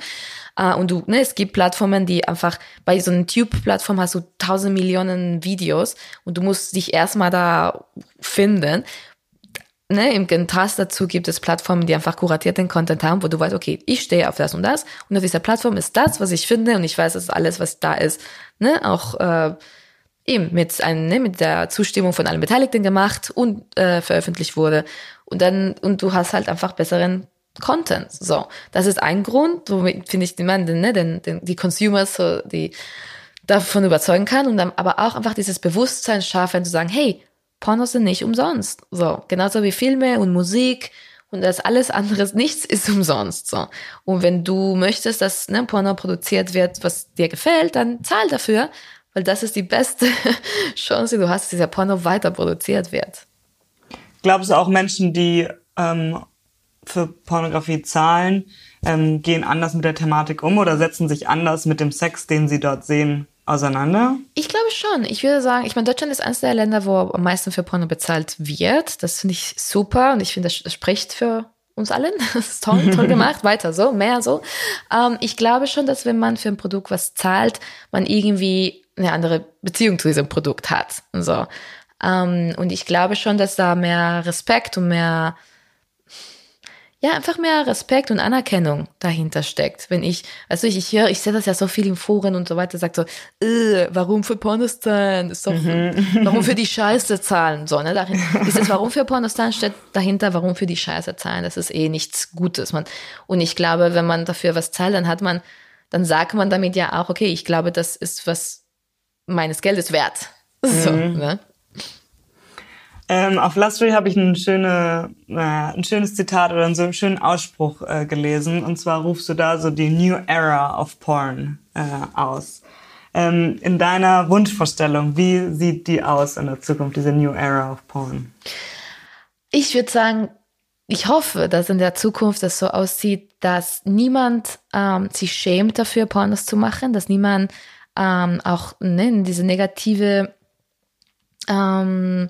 Uh, und du, ne, es gibt Plattformen, die einfach, bei so einer Tube-Plattform hast du tausend Millionen Videos und du musst dich erstmal da finden ne, im Kontrast dazu gibt es Plattformen, die einfach kuratierten Content haben, wo du weißt, okay, ich stehe auf das und das. Und auf dieser Plattform ist das, was ich finde und ich weiß, dass alles, was da ist, ne, auch äh, eben mit, einem, ne, mit der Zustimmung von allen Beteiligten gemacht und äh, veröffentlicht wurde. Und dann und du hast halt einfach besseren Content. So, das ist ein Grund, womit finde ich, man, ne, den, den, die Consumers, so, die davon überzeugen kann. Und dann aber auch einfach dieses Bewusstsein schaffen, zu sagen, hey, Pornos sind nicht umsonst. So, genauso wie Filme und Musik und das alles anderes, nichts ist umsonst. So. Und wenn du möchtest, dass ne, Porno produziert wird, was dir gefällt, dann zahl dafür, weil das ist die beste Chance, die du hast, dass dieser Porno weiter produziert wird. Glaubst du auch Menschen, die ähm, für Pornografie zahlen, ähm, gehen anders mit der Thematik um oder setzen sich anders mit dem Sex, den sie dort sehen, auseinander? Ich glaube schon. Ich würde sagen, ich meine, Deutschland ist eines der Länder, wo am meisten für Porno bezahlt wird. Das finde ich super und ich finde, das spricht für uns allen. Das ist toll, toll gemacht. Weiter so, mehr so. Ähm, ich glaube schon, dass wenn man für ein Produkt was zahlt, man irgendwie eine andere Beziehung zu diesem Produkt hat. So. Ähm, und ich glaube schon, dass da mehr Respekt und mehr ja, einfach mehr Respekt und Anerkennung dahinter steckt. Wenn ich, also ich, ich höre, ich sehe das ja so viel in Foren und so weiter, sagt so, äh, warum für Pornos zahlen? Ist doch, mhm. warum für die Scheiße zahlen? So, ne, dahin, ist es, warum für Pornos zahlen, steht dahinter, warum für die Scheiße zahlen? Das ist eh nichts Gutes. Man, und ich glaube, wenn man dafür was zahlt, dann hat man, dann sagt man damit ja auch, okay, ich glaube, das ist was meines Geldes wert. So, mhm. ne? Ähm, auf Lustry habe ich eine schöne, äh, ein schönes Zitat oder so einen schönen Ausspruch äh, gelesen. Und zwar rufst du da so die New Era of Porn äh, aus. Ähm, in deiner Wunschvorstellung, wie sieht die aus in der Zukunft, diese New Era of Porn? Ich würde sagen, ich hoffe, dass in der Zukunft das so aussieht, dass niemand ähm, sich schämt dafür, Pornos zu machen, dass niemand ähm, auch ne, diese negative ähm,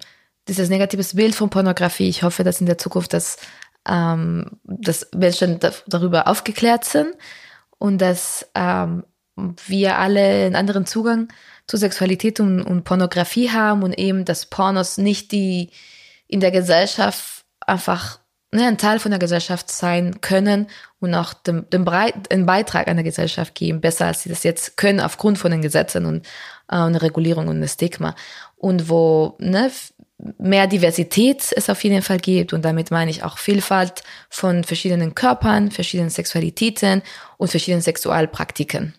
dieses negatives Bild von Pornografie. Ich hoffe, dass in der Zukunft das, ähm, dass Menschen da, darüber aufgeklärt sind und dass ähm, wir alle einen anderen Zugang zu Sexualität und, und Pornografie haben und eben, dass Pornos nicht die in der Gesellschaft einfach ne, ein Teil von der Gesellschaft sein können und auch dem, dem einen Beitrag an der Gesellschaft geben, besser als sie das jetzt können aufgrund von den Gesetzen und äh, eine Regulierung und ein Stigma. Und wo ne, mehr Diversität es auf jeden Fall gibt und damit meine ich auch Vielfalt von verschiedenen Körpern, verschiedenen Sexualitäten und verschiedenen Sexualpraktiken.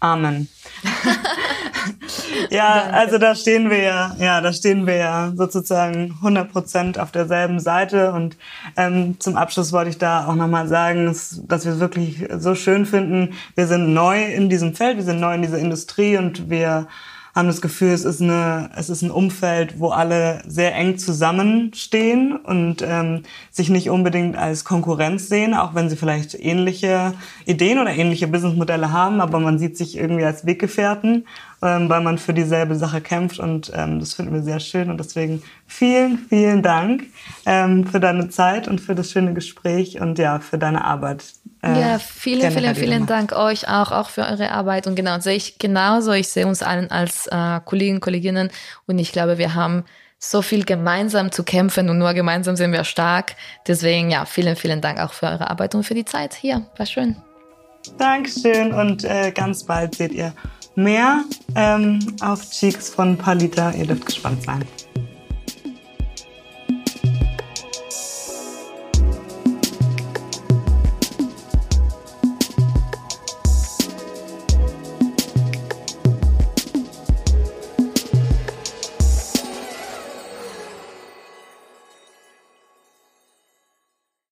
Amen. ja, also da stehen wir ja, ja, da stehen wir ja sozusagen 100 Prozent auf derselben Seite und ähm, zum Abschluss wollte ich da auch nochmal sagen, dass wir es wirklich so schön finden. Wir sind neu in diesem Feld, wir sind neu in dieser Industrie und wir haben das Gefühl, es ist, eine, es ist ein Umfeld, wo alle sehr eng zusammenstehen und ähm, sich nicht unbedingt als Konkurrenz sehen, auch wenn sie vielleicht ähnliche Ideen oder ähnliche Businessmodelle haben, aber man sieht sich irgendwie als Weggefährten ähm, weil man für dieselbe Sache kämpft und ähm, das finden wir sehr schön und deswegen vielen, vielen Dank ähm, für deine Zeit und für das schöne Gespräch und ja, für deine Arbeit. Äh, ja, vielen, vielen, vielen Dank euch auch, auch für eure Arbeit und genau, sehe ich genauso, ich sehe uns allen als äh, Kollegen, Kolleginnen und ich glaube, wir haben so viel gemeinsam zu kämpfen und nur gemeinsam sind wir stark. Deswegen ja, vielen, vielen Dank auch für eure Arbeit und für die Zeit hier. War schön. Dankeschön und äh, ganz bald seht ihr mehr ähm, auf Cheeks von Palita. Ihr dürft gespannt sein.